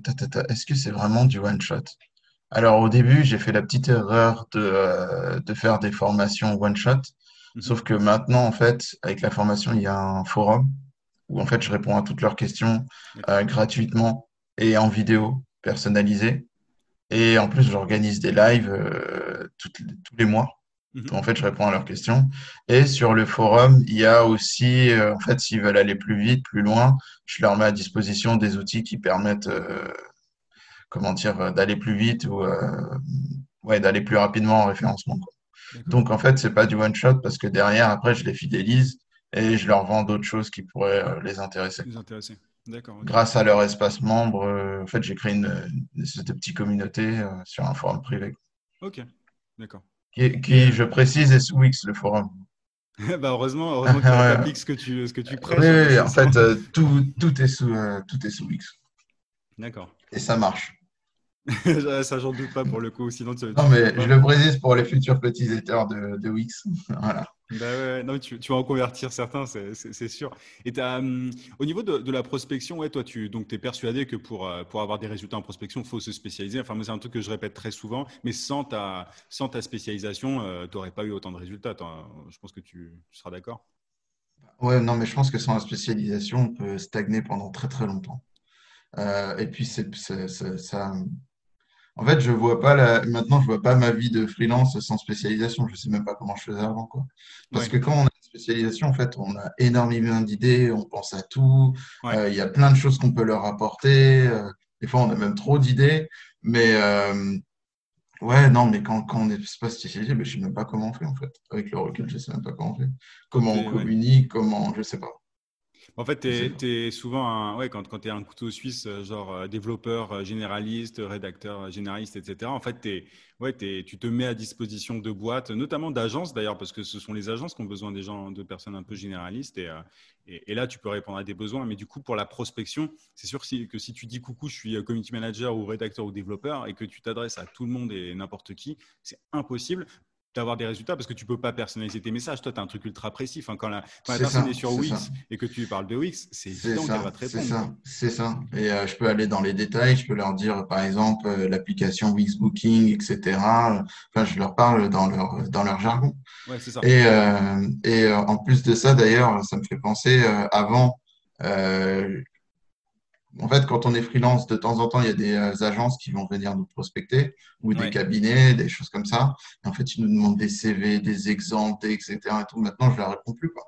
est-ce que c'est vraiment du one-shot Alors, au début, j'ai fait la petite erreur de, de faire des formations one-shot. Mhm. Sauf que maintenant, en fait, avec la formation, il y a un forum où en fait, je réponds à toutes leurs questions gratuitement et en vidéo personnalisée. Et en plus, j'organise des lives euh, tous les mois. Mhm. En fait, je réponds à leurs questions. Et sur le forum, il y a aussi, euh, en fait, s'ils veulent aller plus vite, plus loin, je leur mets à disposition des outils qui permettent, euh, comment dire, d'aller plus vite ou ouais, d'aller plus rapidement en référencement. Donc, en fait, c'est pas du one shot parce que derrière, après, je les fidélise et je leur vends d'autres choses qui pourraient les intéresser. Les intéresser. Grâce à leur espace membre, euh, en fait, j'ai créé une, une, petite communauté euh, sur un forum privé. Ok, d'accord. Qui, je précise, est sous Wix, le forum. bah heureusement, heureusement que tu appliques ce que tu, ce que tu prêches. Oui, en fait, euh, tout, tout, est sous, tout est sous Wix. D'accord. Et ça marche. Ça, j'en doute pas pour le coup. Sinon, non, mais je le précise pour les futurs petits éditeurs de, de Wix. voilà. Bah ouais, non, tu, tu, vas en convertir certains, c'est sûr. Et hum, au niveau de, la prospection, ouais, toi, tu es persuadé que pour, euh, pour avoir des résultats en prospection, il faut se spécialiser. Enfin, c'est un truc que je répète très souvent, mais sans ta, sans ta spécialisation, euh, tu n'aurais pas eu autant de résultats. Je pense que tu, seras d'accord. Ouais, non, mais je pense que sans la spécialisation, on peut stagner pendant très très longtemps. Euh, et puis, c'est ça, en fait, je vois pas la... maintenant, je vois pas ma vie de freelance sans spécialisation. Je sais même pas comment je faisais avant, quoi. Parce que quand on a spécialisation, en fait, on a énormément d'idées, on pense à tout. Il y a plein de choses qu'on peut leur apporter. des fois, on a même trop d'idées. Mais Ouais, non, mais quand, quand on n'est pas spécialisé, ben, je ne sais même pas comment on fait, en fait. Avec le recul, je ne sais même pas comment on fait. Comment on communique, comment, je ne sais pas. En fait, tu es, souvent, un, ouais, quand, quand tu es un couteau suisse, euh, genre euh, développeur euh, généraliste, rédacteur généraliste, etc., en fait, es, ouais, tu te mets à disposition de boîtes, notamment d'agences d'ailleurs, parce que ce sont les agences qui ont besoin des gens, de personnes un peu généralistes. Et, et, là, tu peux répondre à des besoins. Mais du coup, pour la prospection, c'est sûr que si tu dis coucou, je suis community manager ou rédacteur ou développeur et que tu t'adresses à tout le monde et n'importe qui, c'est impossible d'avoir des résultats parce que tu peux pas personnaliser tes messages. Toi, tu as un truc ultra précis. quand la, personne est sur Wix et que tu lui parles de Wix, c'est évident qu'elle va te répondre. C'est ça, c'est ça. Et euh, je peux aller dans les détails. Je peux leur dire, par exemple, euh, l'application Wix Booking, etc. Enfin, je leur parle dans leur, dans leur jargon. Ouais, ça. Et, euh, et en plus de ça, d'ailleurs, ça me fait penser, avant, en fait, quand on est freelance, de temps en temps, il y a des euh, agences qui vont venir nous prospecter ou des cabinets, des choses comme ça. en fait, ils nous demandent des CV, des exemples, etc. Et tout. Maintenant, je ne leur réponds plus quoi,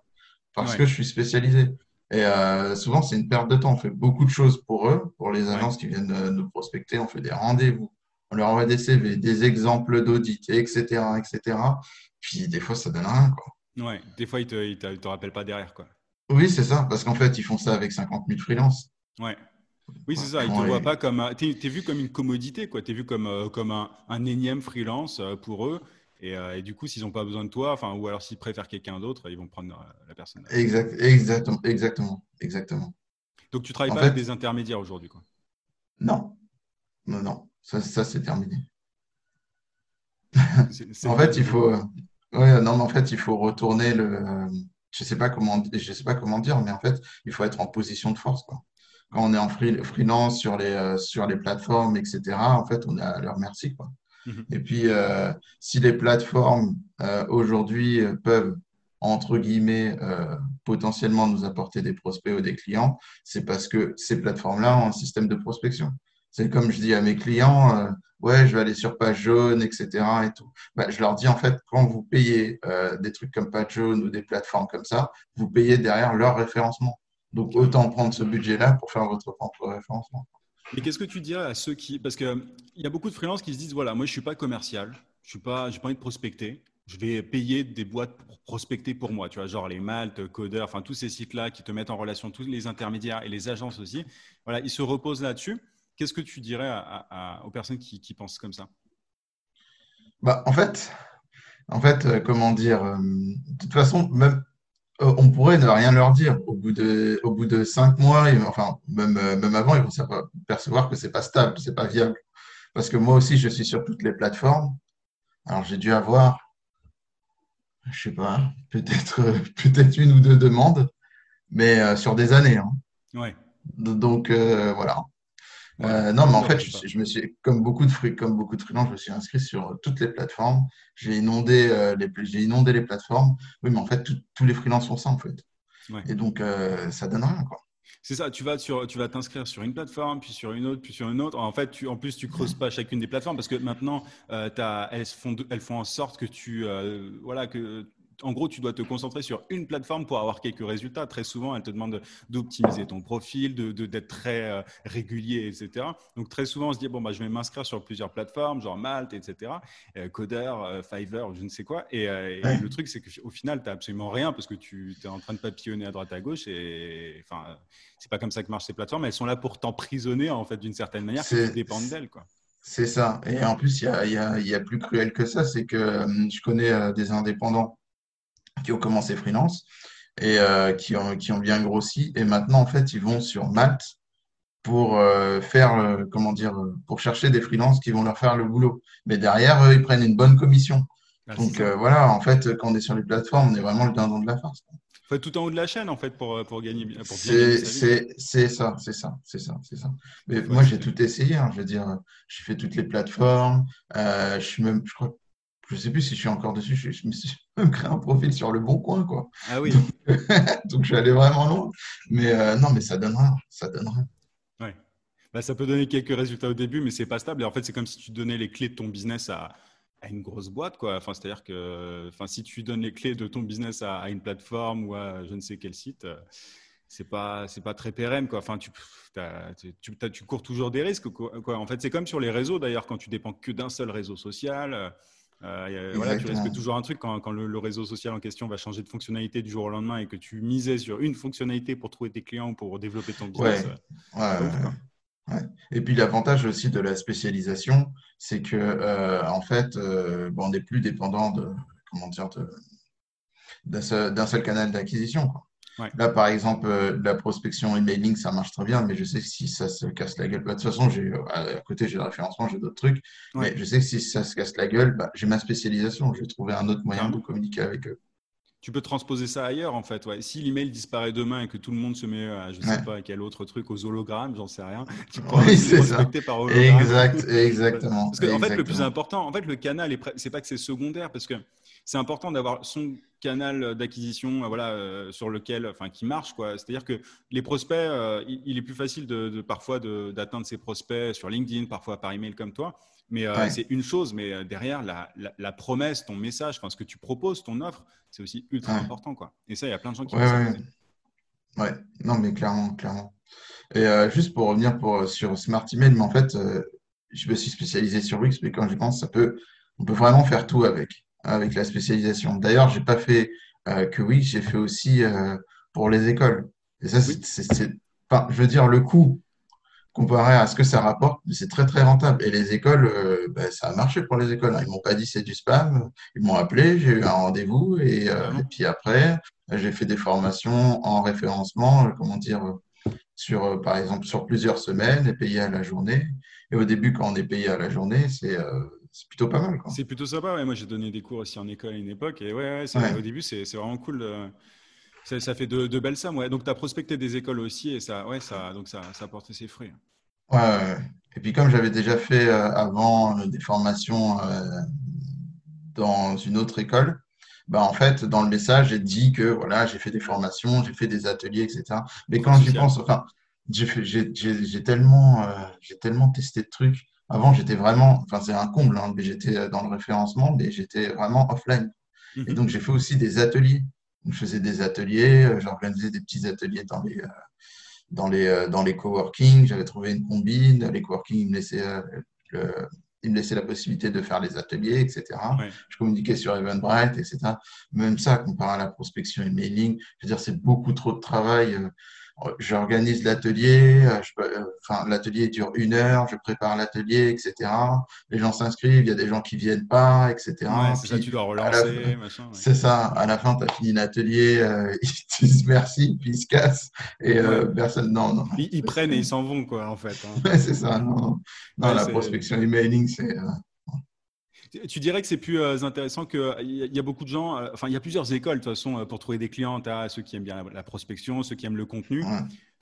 parce que je suis spécialisé. Et euh, souvent, c'est une perte de temps. On fait beaucoup de choses pour eux, pour les agences qui viennent euh, nous prospecter. On fait des rendez-vous, on leur envoie des CV, des exemples d'audit, etc., etc. Puis des fois, ça donne rien. Quoi. Ouais, des fois, ils ne te, te, rappellent pas derrière. Quoi. Oui, c'est ça, parce qu'en fait, ils font ça avec 50 000 freelances. Ouais. Oui, c'est ça. Ils ne te voient pas comme. Tu es, vu comme une commodité, quoi. Tu es vu comme, euh, comme un, un, énième freelance euh, pour eux. Et, euh, et, du coup, s'ils n'ont pas besoin de toi, enfin, ou alors s'ils préfèrent quelqu'un d'autre, ils vont prendre la personne. Exact, exactement, exactement, exactement. Donc, tu travailles pas avec des intermédiaires aujourd'hui, quoi. Non, non, non. Ça, ça c'est terminé. en fait, il faut. Ouais, non, mais en fait, il faut retourner le. Je sais pas comment. Je sais pas comment dire, mais en fait, il faut être en position de force, quoi quand on est en freelance sur les, euh, sur les plateformes, etc., en fait, on est à leur merci. Quoi. Mhm. Et puis, euh, si les plateformes euh, aujourd'hui peuvent, entre guillemets, potentiellement nous apporter des prospects ou des clients, c'est parce que ces plateformes-là ont un système de prospection. C'est comme je dis à mes clients, ouais, je vais aller sur page jaune, etc. Et tout. Bah, je leur dis en fait, quand vous payez des trucs comme page jaune ou des plateformes comme ça, vous payez derrière leur référencement. Donc, autant prendre ce budget-là pour faire votre propre référencement. Et qu'est-ce que tu dirais à ceux qui. Parce qu'il y a beaucoup de freelances qui se disent voilà, moi, je ne suis pas commercial, je n'ai pas, pas envie de prospecter. Je vais payer des boîtes pour prospecter pour moi, tu vois, genre les Malte, Coder, enfin tous ces sites-là qui te mettent en relation tous les intermédiaires et les agences aussi. Voilà, ils se reposent là-dessus. Qu'est-ce que tu dirais aux personnes qui, pensent comme ça? Bah, En fait, en fait, euh, comment dire, euh, de toute façon, même on pourrait ne rien leur dire. Au bout de, au bout de cinq mois, enfin, même, euh, même avant, ils vont percevoir que ce n'est pas stable, ce n'est pas viable. Parce que moi aussi, je suis sur toutes les plateformes. Alors, j'ai dû avoir, je ne sais pas, peut-être peut une ou deux demandes, mais euh, sur des années. Hein. Ouais. Donc, voilà. Euh, non, mais en fait, je, me suis, comme beaucoup de fruits, comme beaucoup de freelance, je me suis inscrit sur toutes les plateformes. J'ai inondé, euh, les, j'ai inondé les plateformes. Oui, mais en fait, tous les freelances font ça, en fait. Et donc, euh, ça donne rien, quoi. C'est ça, tu vas, sur, tu vas t'inscrire sur une plateforme, puis sur une autre, puis sur une autre. En fait, tu, en plus, tu creuses pas chacune des plateformes parce que maintenant, elles, font, elles font en sorte que tu, voilà, que en gros, tu dois te concentrer sur une plateforme pour avoir quelques résultats. Très souvent, elle te demande d'optimiser ton profil, d'être de, d'être très euh, régulier, etc. Donc, très souvent, on se dit, bon, bah, je vais m'inscrire sur plusieurs plateformes, genre Malte, etc., euh, Coder, euh, Fiverr, je ne sais quoi. Et, le truc, c'est qu'au final, tu n'as absolument rien parce que tu es en train de papillonner à droite à gauche. Et enfin, c'est pas comme ça que marchent ces plateformes. Elles sont là pour t'emprisonner, en fait, d'une certaine manière, que tu dépendes d'elles. Quoi. C'est ça. Et en plus, il y a, y, y a, plus cruel que ça, c'est que je connais des indépendants qui ont commencé freelance et euh, qui, ont, qui ont bien grossi. Et maintenant, en fait, ils vont sur Malte pour euh, faire, euh, comment dire, pour chercher des freelances qui vont leur faire le boulot. Mais derrière, eux, ils prennent une bonne commission. Ah, Donc voilà, en fait, quand on est sur les plateformes, on est vraiment le dindon de la farce. Faut être tout en haut de la chaîne, en fait, pour, pour gagner. C'est ça, c'est ça, c'est ça, c'est ça. Mais moi, j'ai tout essayé. Hein, je veux dire, j'ai fait toutes les plateformes. je suis même, je crois, je sais plus si je suis encore dessus. Je, me suis même créé un profil sur le bon coin, quoi. Ah oui. Donc, je suis allé vraiment loin. Mais euh, non, mais ça donnera, ça donnera. Ouais. Bah, ça peut donner quelques résultats au début, mais c'est pas stable. Et en fait, c'est comme si tu donnais les clés de ton business à, à une grosse boîte. Quoi. Enfin, c'est-à-dire que enfin, si tu donnes les clés de ton business à, une plateforme ou à je ne sais quel site, euh, c'est pas c'est pas très pérenne quoi. Enfin, tu, tu, tu, cours toujours des risques quoi. En fait, c'est comme sur les réseaux d'ailleurs quand tu dépends que d'un seul réseau social. Euh, voilà, tu risques toujours un truc quand, quand le, réseau social en question va changer de fonctionnalité du jour au lendemain et que tu misais sur une fonctionnalité pour trouver tes clients ou pour développer ton business. Ouais. Ouais, et puis l'avantage aussi de la spécialisation, c'est que euh, en fait, euh, on n'est plus dépendant de comment dire d'un seul, canal d'acquisition. Là, par exemple, euh, la prospection emailing, ça marche très bien, mais je sais que si ça se casse la gueule, bah, de toute façon, à côté, j'ai le référencement, j'ai d'autres trucs, mais je sais que si ça se casse la gueule, bah, j'ai ma spécialisation, je vais trouver un autre moyen de communiquer avec eux tu peux transposer ça ailleurs en fait. Ouais. Si l'email disparaît demain et que tout le monde se met à je ne sais pas quel autre truc, aux hologrammes, j'en sais rien, tu peux oui, prospecter par hologramme. Exact, exactement. Parce que en fait, le plus important, en fait, le canal, c'est pas que c'est secondaire parce que c'est important d'avoir son canal d'acquisition voilà, euh, sur lequel, enfin, qui marche. quoi. C'est-à-dire que les prospects, euh, il, est plus facile de, parfois d'atteindre ses prospects sur LinkedIn, parfois par email comme toi. Mais euh, c'est une chose, mais euh, derrière, la, promesse, ton message, enfin, ce que tu proposes, ton offre, c'est aussi ultra important. Quoi. Et ça, il y a plein de gens qui ouais, ouais. ouais, non, mais clairement, clairement. Et euh, juste pour revenir pour, sur Smart Email, mais en fait, je me suis spécialisé sur Wix, mais quand j'y pense, ça peut, on peut vraiment faire tout avec, avec la spécialisation. D'ailleurs, je n'ai pas fait que Wix, j'ai fait aussi pour les écoles. Et ça, c'est, enfin, je veux dire, le coût comparé à ce que ça rapporte, c'est très très rentable. Et les écoles, euh, ben, ça a marché pour les écoles. Hein. Ils m'ont pas dit c'est du spam, ils m'ont appelé, j'ai eu un rendez-vous et, euh, puis après, j'ai fait des formations en référencement, euh, comment dire, sur par exemple sur plusieurs semaines et payé à la journée. Et au début, quand on est payé à la journée, c'est plutôt pas mal. C'est plutôt sympa. Moi, j'ai donné des cours aussi en école à une époque et ouais, au début, c'est vraiment cool. Ça, fait de, belles sommes, ouais. Donc, tu as prospecté des écoles aussi et ça, ouais, ça, donc ça, ça a porté ses fruits. Ouais, Et puis, comme j'avais déjà fait euh, avant euh, des formations euh, dans une autre école, bah, en fait, dans le message, j'ai dit que voilà, j'ai fait des formations, j'ai fait des ateliers, etc. Mais quand j'y pense, enfin, j'ai tellement, j'ai tellement testé de trucs. Avant, j'étais vraiment, enfin, c'est un comble, hein, mais j'étais dans le référencement, mais j'étais vraiment offline. Et mhm. donc, j'ai fait aussi des ateliers je faisais des ateliers, euh, j'organisais des petits ateliers dans les, euh, dans les, euh, dans les coworking. J'avais trouvé une combine. Les coworking, ils me laissaient me laissait la possibilité de faire les ateliers, etc. Je communiquais sur Eventbrite, etc. Même ça, comparé à la prospection et mailing, je veux dire, c'est beaucoup trop de travail j'organise l'atelier, euh, euh, enfin, l'atelier dure une heure, je prépare l'atelier, etc. Les gens s'inscrivent, il y a des gens qui viennent pas, etc. c'est ça, tu dois relancer, C'est ça, à la fin, tu as fini l'atelier, euh, ils disent merci, puis ils se cassent, et personne, non, non. Ils, prennent et ils s'en vont, quoi, en fait. Hein. c'est ça, non, non. la prospection emailing, c'est... Tu dirais que c'est plus euh, intéressant qu'il y, a beaucoup de gens, euh, enfin, il y a plusieurs écoles de toute façon euh, pour trouver des clients. Tu as ceux qui aiment bien la, prospection, ceux qui aiment le contenu.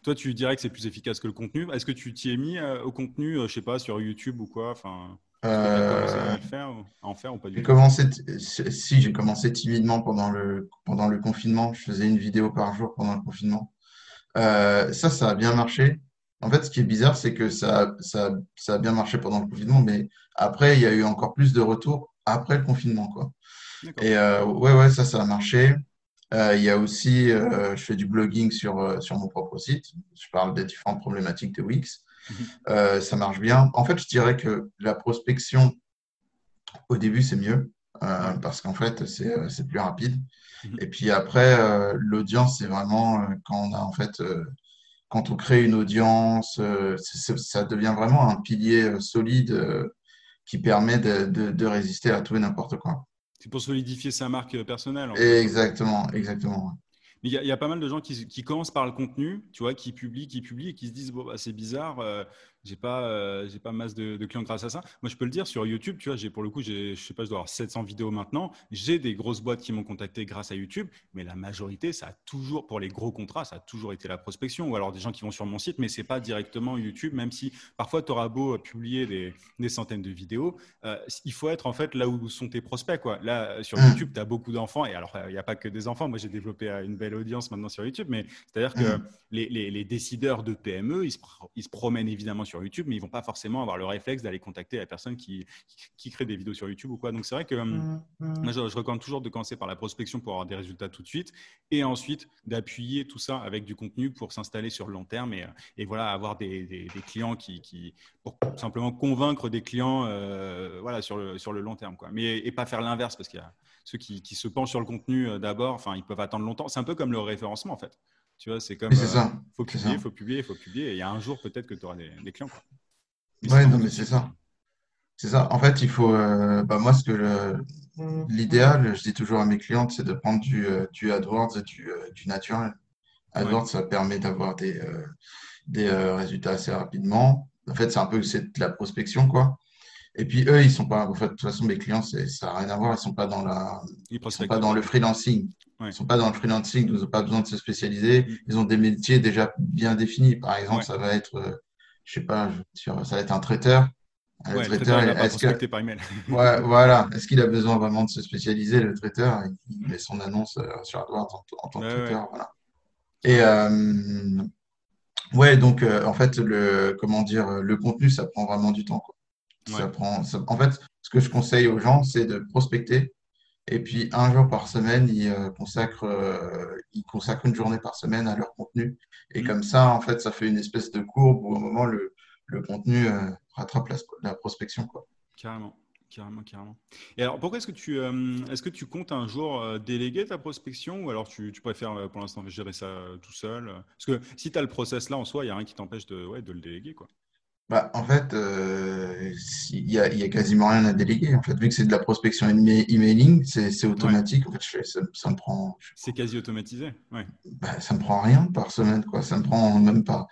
Toi, tu dirais que c'est plus efficace que le contenu. Est-ce que tu t'y es mis au contenu, je sais pas, sur YouTube ou quoi? Enfin, à, faire, en faire ou pas du commencé Si, j'ai commencé timidement pendant le, pendant le confinement. Je faisais une vidéo par jour pendant le confinement. ça, ça a bien marché. En fait, ce qui est bizarre, c'est que ça, ça, ça, a bien marché pendant le confinement, mais après, il y a eu encore plus de retours après le confinement. Quoi. Et euh, ouais, ouais, ça, ça a marché. Euh, il y a aussi, euh, je fais du blogging sur, sur mon propre site. Je parle des différentes problématiques de Wix. Mhm. ça marche bien. En fait, je dirais que la prospection, au début, c'est mieux parce qu'en fait, c'est plus rapide. Mhm. Et puis après, l'audience, c'est vraiment quand on a en fait quand on crée une audience, ça devient vraiment un pilier solide qui permet de, de, résister à tout et n'importe quoi. C'est pour solidifier sa marque personnelle. Exactement, exactement. Mais il y, a pas mal de gens qui, qui, commencent par le contenu, tu vois, qui publient, qui publient et qui se disent bon, bah, c'est bizarre, euh, j'ai pas, euh, j'ai pas masse de, clients grâce à ça. Moi, je peux le dire sur YouTube, tu vois, j'ai pour le coup, je sais pas, je dois avoir 700 vidéos maintenant. J'ai des grosses boîtes qui m'ont contacté grâce à YouTube, mais la majorité, ça a toujours, pour les gros contrats, ça a toujours été la prospection ou alors des gens qui vont sur mon site, mais c'est pas directement YouTube, même si parfois tu auras beau publier des, des, centaines de vidéos, euh, il faut être en fait là où sont tes prospects, quoi. Là, sur mmh. YouTube, tu as beaucoup d'enfants et alors, il n'y a pas que des enfants. Moi, j'ai développé euh, une belle audience maintenant sur YouTube, mais c'est-à-dire que mmh. les, les, les, décideurs de PME, ils se, ils se promènent évidemment sur YouTube, mais ils vont pas forcément avoir le réflexe d'aller contacter la personne qui, qui, crée des vidéos sur YouTube ou quoi. Donc c'est vrai que mmh, mmh. moi, je, recommande toujours de commencer par la prospection pour avoir des résultats tout de suite, et ensuite d'appuyer tout ça avec du contenu pour s'installer sur le long terme et, et voilà avoir des, des, clients qui, qui, pour simplement convaincre des clients euh, voilà sur le sur le long terme quoi. Mais et pas faire l'inverse parce qu'il y a ceux qui, qui, se penchent sur le contenu euh, d'abord, enfin ils peuvent attendre longtemps. C'est un peu comme le référencement en fait. Tu vois, c'est comme. C'est ça. Euh, faut publier, il faut publier, il faut publier. Et il y a un jour, peut-être que tu auras des, des clients. Oui, non, mais c'est ça. C'est ça. En fait, il faut. Euh, bah, moi, ce que l'idéal, je dis toujours à mes clientes, c'est de prendre du, euh, du AdWords et du, du naturel. AdWords, ça permet d'avoir des, des résultats assez rapidement. En fait, c'est un peu c'est de la prospection, quoi. Et puis eux, ils sont pas. En fait, de toute façon, mes clients, ça n'a rien à voir. Ils sont pas dans la. Ils sont pas dans le freelancing. Ils ne sont pas dans le freelancing, ils n'ont pas besoin de se spécialiser. Mm. Ils ont des métiers déjà bien définis. Par exemple, ça va être, euh, je sais pas, ça va être un traiteur. Un traiteur, est-ce que... par email. ouais, voilà. Est-ce qu'il a besoin vraiment de se spécialiser, le traiteur? Il met son annonce euh, sur AdWords en, tant que traiteur. Voilà. Et euh, ouais, donc en fait, le comment dire, le contenu, ça prend vraiment du temps. Quoi. Ça prend, en fait, ce que je conseille aux gens, c'est de prospecter et puis, un jour par semaine, ils euh, consacrent, euh, ils consacrent une journée par semaine à leur contenu. Et mm. comme ça, en fait, ça fait une espèce de courbe où, au moment, le, le contenu euh, rattrape la, prospection. Quoi. Carrément. Carrément, carrément. Et alors, pourquoi est-ce que tu, est-ce que tu comptes un jour déléguer ta prospection ou alors tu, tu préfères pour l'instant gérer ça tout seul? Parce que si tu as le process là en soi, il n'y a rien qui t'empêche de, ouais, de le déléguer. Quoi. Bah, en fait, euh, il n'y a, y a quasiment rien à déléguer. En fait, vu que c'est de la prospection emailing, c'est automatique. En fait, ça, me prend. C'est quasi automatisé. Ouais. Bah, ça me prend rien par semaine, quoi. Ça me prend même pas.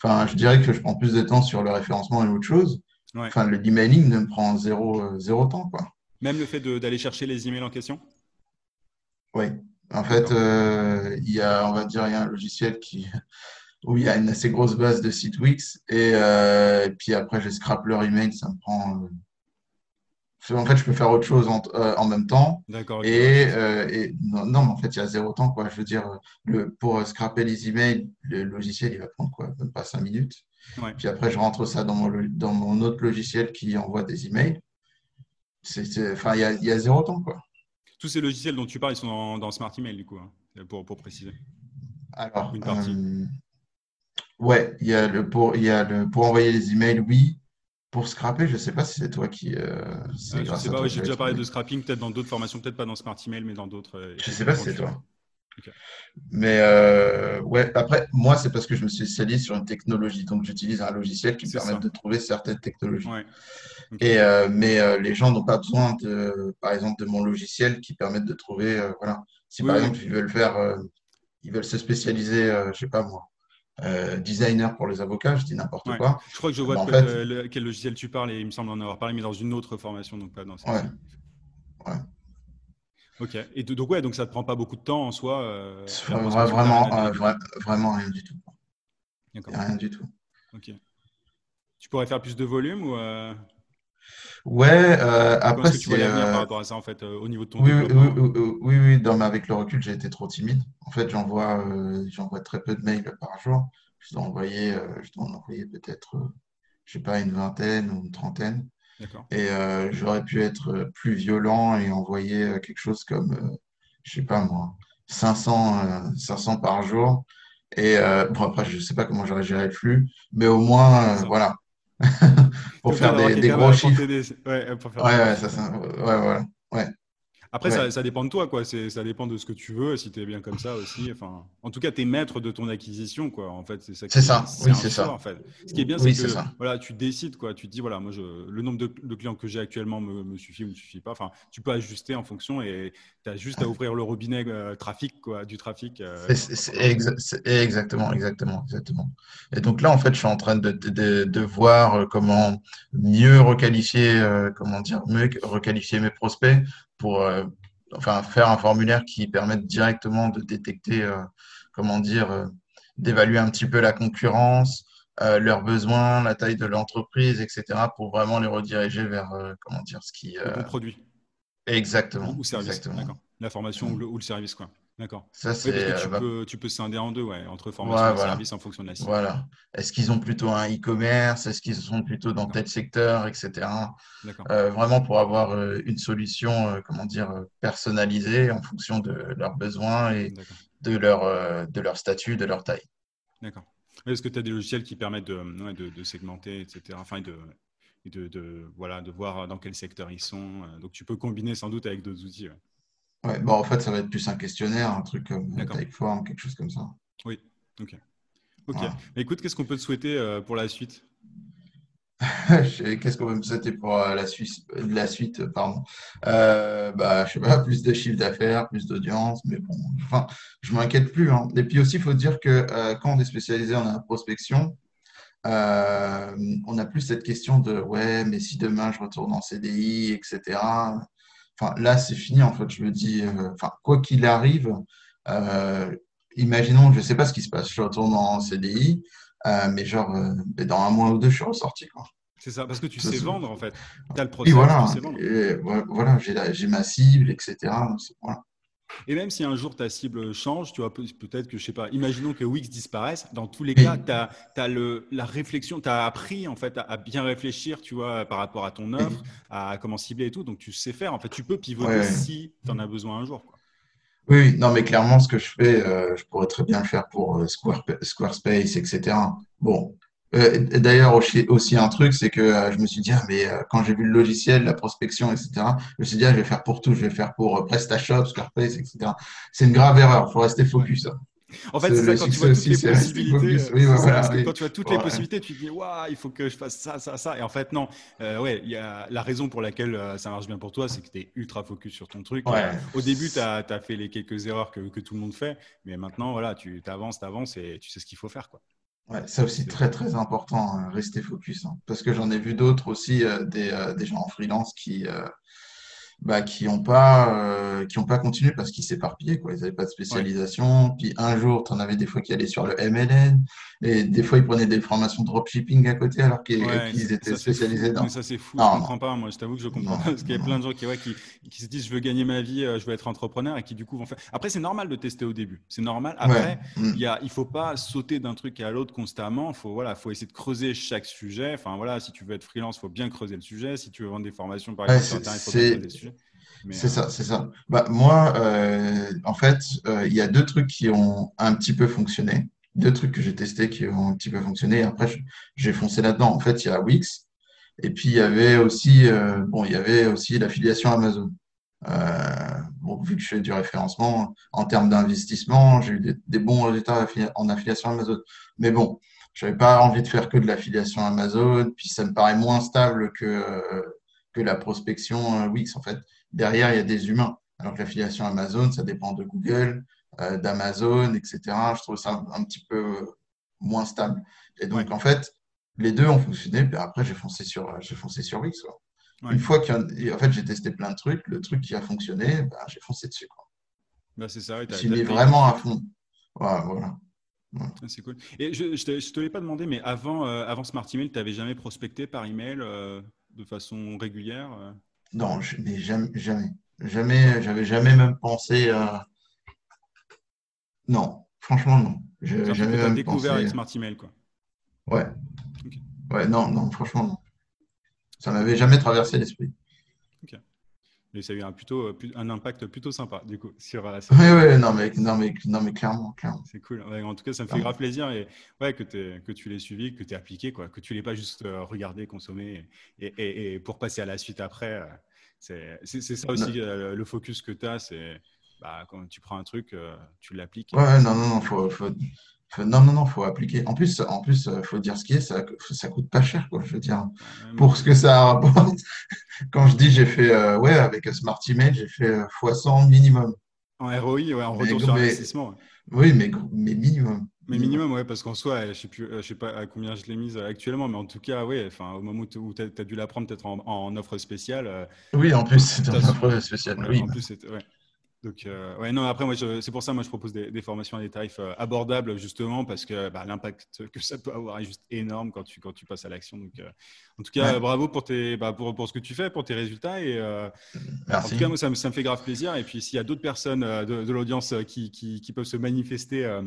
Enfin, je dirais que je prends plus de temps sur le référencement et autre chose. Enfin, le emailing ne me prend zéro, euh, zéro temps, quoi. Même le fait d'aller chercher les emails en question? Oui. En fait, euh, il y a, on va dire, il y a un logiciel qui où il y a une assez grosse base de sites Wix. Euh, et, puis après, je scrape leur email, ça me prend. Euh, en fait, je peux faire autre chose en, euh, en même temps. D'accord. Et, non, mais en fait, il y a zéro temps. Quoi. Je veux dire, le, pour scraper les emails, le logiciel, il va prendre quoi Même pas cinq minutes. Puis après, je rentre ça dans mon, dans mon autre logiciel qui envoie des emails. enfin, il y a, il y a zéro temps. Quoi. Tous ces logiciels dont tu parles, ils sont dans, Smart Email, du coup, hein, pour, pour préciser. Alors, une partie. Ouais, il y a le pour, il y a le pour envoyer les emails, oui. Pour scraper, je ne sais pas si c'est toi qui. Euh, c'est sais pas, j'ai déjà parlé de scrapping, peut-être dans d'autres formations, peut-être pas dans Smart Email, mais dans d'autres. Euh, je ne sais pas si c'est toi. Mais euh, ouais, après, moi, c'est parce que je me suis spécialisé sur une technologie. Donc, j'utilise un logiciel qui me permet de trouver certaines technologies. Et, mais les gens n'ont pas besoin, de, par exemple, de mon logiciel qui permette de trouver. voilà. Si par exemple, ils veulent faire, ils veulent se spécialiser, je ne sais pas moi, euh, designer pour les avocats, je dis n'importe quoi. Je crois que je vois bah, quel logiciel tu parles et il me semble en avoir parlé, mais dans une autre formation, donc pas dans cette. Ouais. Ok. Et donc, ouais, donc ça ne te prend pas beaucoup de temps en soi euh, Vraiment, euh, vraiment rien du tout. Rien du tout. Ok. Tu pourrais faire plus de volume ou Ouais, euh, après. Est-ce que tu vois l'avenir par rapport à ça, en fait, au niveau de ton oui, oui, oui, oui, avec le recul, j'ai été trop timide. En fait, j'envoie j'envoie très peu de mails par jour. Je dois envoyer, je dois en envoyer peut-être, je sais pas, une vingtaine ou une trentaine. Et j'aurais pu être plus violent et envoyer quelque chose comme, je sais pas moi, 500, 500 par jour. Et bon, après, je sais pas comment j'aurais géré le flux, mais au moins, voilà. pour faire des, gros chiffres. Ouais, pour faire ouais, ça, ça, ouais, voilà. Ouais. Après, ça, ça, dépend de toi, quoi. Ça dépend de ce que tu veux, si tu es bien comme ça aussi. Enfin, en tout cas, tu es maître de ton acquisition, quoi. En fait, c'est ça. C'est ça. Oui, c'est ça. En fait. Ce qui est bien, c'est que voilà, tu décides, quoi. Tu te dis, voilà, moi, je, le nombre de, clients que j'ai actuellement me, me, suffit ou ne suffit pas. Enfin, tu peux ajuster en fonction et tu as juste à ouvrir le robinet euh, trafic, quoi, du trafic. Euh, c'est exactement, exactement, exactement. Et donc là, en fait, je suis en train de, de, de voir euh, comment mieux requalifier, comment dire, mieux requalifier mes prospects pour euh, enfin, faire un formulaire qui permette directement de détecter, euh, comment dire, euh, d'évaluer un petit peu la concurrence, leurs besoins, la taille de l'entreprise, etc., pour vraiment les rediriger vers, comment dire, ce qui. Le produit. Exactement. Ou service. Exactement. La formation ou, le, ou, le, service, quoi. D'accord. Ça, Oui, c'est. parce que euh, tu bah, peux, tu peux scinder en deux, ouais, entre ouais, formation et voilà. service en fonction de la cible. Voilà. Est-ce qu'ils ont plutôt un e-commerce? Est-ce qu'ils sont plutôt dans tel secteur, etc. D'accord. Euh, vraiment pour avoir euh, une solution, euh, comment dire, personnalisée en fonction de leurs besoins et de leur, de leur statut, de leur taille. D'accord. Est-ce que tu as des logiciels qui permettent de, de, de segmenter, etc. Enfin, de, de, voilà, de voir dans quel secteur ils sont. Donc, tu peux combiner sans doute avec d'autres outils. ouais. Ouais, bon, en fait, ça va être plus un questionnaire, un truc comme euh. Typeform, quelque chose comme ça. Oui. Ok. Ok. Voilà. Écoute, qu'est-ce qu'on peut te souhaiter euh, pour la suite? Qu'est-ce qu'on va me souhaiter pour euh, la Suisse, la suite, euh, pardon. Euh, bah, je sais pas, plus de chiffre d'affaires, plus d'audience, mais bon, enfin, je m'inquiète plus. hein. Et puis aussi, il faut dire que euh, quand on est spécialisé en prospection, euh, on n'a plus cette question de ouais, mais si demain je retourne en CDI, etc. Enfin, là, c'est fini, en fait. Je me dis, euh, enfin, quoi qu'il arrive, euh, imaginons, je sais pas ce qui se passe, je retourne en CDI, euh, mais genre, dans un mois ou deux, je suis ressorti, quoi. C'est ça, parce que tu Ça, sais vendre en fait. Tu as le Et process, voilà, tu sais vendre. et vo- voilà, j'ai la- j'ai ma cible, etc. Voilà. Et même si un jour ta cible change, tu vois, peut- peut-être que, je sais pas, imaginons que Wix disparaisse, dans tous les cas, tu as, la réflexion, tu as appris en fait à, à bien réfléchir, tu vois, par rapport à ton offre, à comment cibler et tout, donc tu sais faire. En fait, tu peux pivoter Ouais. si tu en as besoin un jour. quoi. Oui, oui, non, mais clairement, ce que je fais, euh, je pourrais très bien le faire pour euh, Square, Squarespace, etc. Bon, Euh, d'ailleurs, aussi, aussi un truc, c'est que euh, je me suis dit, ah, mais euh, quand j'ai vu le logiciel, la prospection, etc., je me suis dit, ah, je vais faire pour tout, je vais faire pour PrestaShop, Squarespace, etc. C'est une grave erreur, il faut rester focus. hein. En fait, C'est- ça, quand tu vois toutes aussi, les possibilités. quand tu vois toutes les possibilités, tu te dis, waouh, il faut que je fasse ça, ça, ça. Et en fait, non. Euh, ouais, y a la raison pour laquelle euh, ça marche bien pour toi, c'est que tu es ultra focus sur ton truc. Ouais. Euh, au début, tu as, fait les quelques erreurs que, que tout le monde fait, mais maintenant, voilà, tu avances, tu avances et tu sais ce qu'il faut faire. Quoi. Ouais, ça aussi, très très important, hein, rester focus. hein. Parce que j'en ai vu d'autres aussi, euh, des, euh, des gens en freelance qui euh, bah, qui n'ont pas, euh, qui ont pas continué parce qu'ils s'éparpillaient, quoi. Ils n'avaient pas de spécialisation. Puis un jour, tu en avais des fois qui allaient sur le MLN, et des fois, ils prenaient des formations dropshipping à côté alors qu'ils Ouais, étaient ça, spécialisés dans. Mais ça, c'est fou. Non, je non. comprends pas. Moi, je t'avoue que je comprends Non, pas. Parce qu'il y a plein de gens qui, ouais, qui, qui se disent je veux gagner ma vie, euh, je veux être entrepreneur et qui, du coup, vont faire. Après, c'est normal de tester au début. C'est normal. Après. Mm. il y a, il faut pas sauter d'un truc à l'autre constamment. Il faut, voilà, faut essayer de creuser chaque sujet. Enfin, voilà, si tu veux être freelance, il faut bien creuser le sujet. Si tu veux vendre des formations, par exemple, sur Internet, il faut bien creuser le sujet. C'est euh, ça, c'est ça. Bah, moi, euh, en fait, euh, il y a deux trucs qui ont un petit peu fonctionné. Deux trucs que j'ai testés qui ont un petit peu fonctionné. Et après, j'ai foncé là-dedans. En fait, il y a Wix. Et puis, il y avait aussi, euh, bon, il y avait aussi l'affiliation Amazon. Euh, bon, vu que je fais du référencement, en termes d'investissement, j'ai eu des, des bons résultats en affiliation Amazon. Mais bon, je n'avais pas envie de faire que de l'affiliation Amazon, puis ça me paraît moins stable que, euh, que la prospection Wix. En fait, derrière, il y a des humains. Alors que l'affiliation Amazon, ça dépend de Google, euh, d'Amazon, etc. Je trouve ça un, un petit peu moins stable. Et donc, en fait, les deux ont fonctionné. Puis après, j'ai foncé sur, j'ai foncé sur Wix. quoi. Ouais. Une fois qu'il y en- fait, j'ai testé plein de trucs. Le truc qui a fonctionné, bah, j'ai foncé dessus. Quoi. bah, c'est ça. mets t'as- vraiment à fond. Voilà, voilà. Ah, C'est cool. Et je ne te, l'ai pas demandé, mais avant, euh, avant Smart Email, tu n'avais jamais prospecté par email euh, de façon régulière Non, je, mais jamais, jamais. Jamais, j'avais jamais même pensé à. Non, franchement, non. Truc jamais même découvert pensé. avec Smart Email. Quoi. Ouais. Ouais, non, non, franchement, non. Ça m'avait jamais traversé l'esprit. Et ça a eu un, plutôt, euh, un impact plutôt sympa, du coup, sur la sur- Oui, oui, non, mais, non, mais, non, mais clairement, clairement. C'est cool. Ouais, en tout cas, ça me fait grave plaisir et ouais, que, que tu l'aies suivi, que tu aies appliqué, quoi, que tu l'aies pas juste euh, regardé, consommé et, et- et pour passer à la suite après. euh, c'est ça aussi euh, le focus que tu as. C'est bah, quand tu prends un truc, euh, tu l'appliques. Ouais, non, non, non, faut, faut- non, non, non, faut appliquer. En plus, en plus, euh, faut dire ce qui est, ça, ça coûte pas cher, quoi. Je veux dire, Ouais, pour ce que ça rapporte. Quand je dis j'ai fait, euh, ouais, avec Smart Email, j'ai fait euh, fois 100 minimum. En ROI, ouais, en Mais- retour sur mais- investissement. ouais. Oui, mais, mais minimum. Mais minimum, ouais, parce qu'en soi, je sais plus, euh, je sais pas à combien je l'ai mise euh, actuellement, mais en tout cas, ouais, enfin, au moment où tu as, dû la prendre peut-être en, en offre spéciale, euh, Oui, en plus, c'est un T'as- offre spéciale. Oui, en plus, c'était- ouais. Donc, euh, ouais, non, après, moi, c'est pour ça, moi, je propose des, formations à des tarifs euh, abordables, justement, parce que bah, l'impact que ça peut avoir est juste énorme quand tu, quand tu passes à l'action. Donc, euh, en tout cas, bravo pour, tes, bah, pour, pour, ce que tu fais, pour tes résultats. Et, En tout cas, moi, ça, me, ça me fait grave plaisir. Et puis, s'il y a d'autres personnes de, l'audience qui, qui, qui, peuvent se manifester,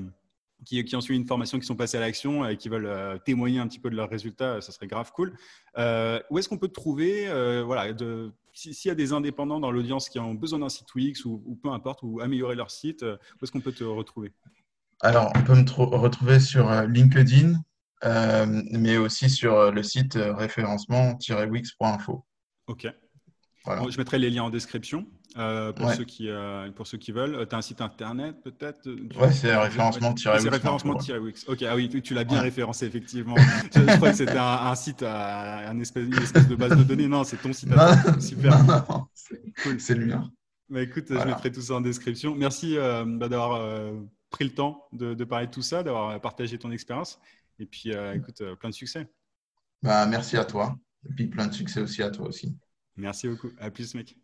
qui, qui, ont suivi une formation, qui sont passées à l'action et qui veulent témoigner un petit peu de leurs résultats, ça serait grave cool. où est-ce qu'on peut te trouver voilà, s'il y a des indépendants dans l'audience qui ont besoin d'un site Wix ou, peu importe, ou améliorer leur site, euh, où est-ce qu'on peut te retrouver? Alors, on peut me retrouver sur euh, LinkedIn, euh, mais aussi sur le site référencement-wix.info. Ok. Je mettrai les liens en description. Euh, pour, ceux qui, euh, pour ceux qui veulent. Euh, tu as un site internet peut-être Ouais, c'est référencement-wix. C'est référencement-wix. Ok, ah oui, tu l'as bien référencé effectivement. je, crois que c'était un, site, un espèce, une espèce de base de données. Non, c'est ton site. Non, Super. c'est le mien. Bah, écoute, je mettrai tout ça en description. Merci bah, d'avoir pris le temps de, de, parler de tout ça, d'avoir partagé ton expérience. Et puis, écoute, plein de succès. Bah, merci à toi. Et puis, plein de succès aussi à toi aussi. Merci beaucoup. À plus, mec.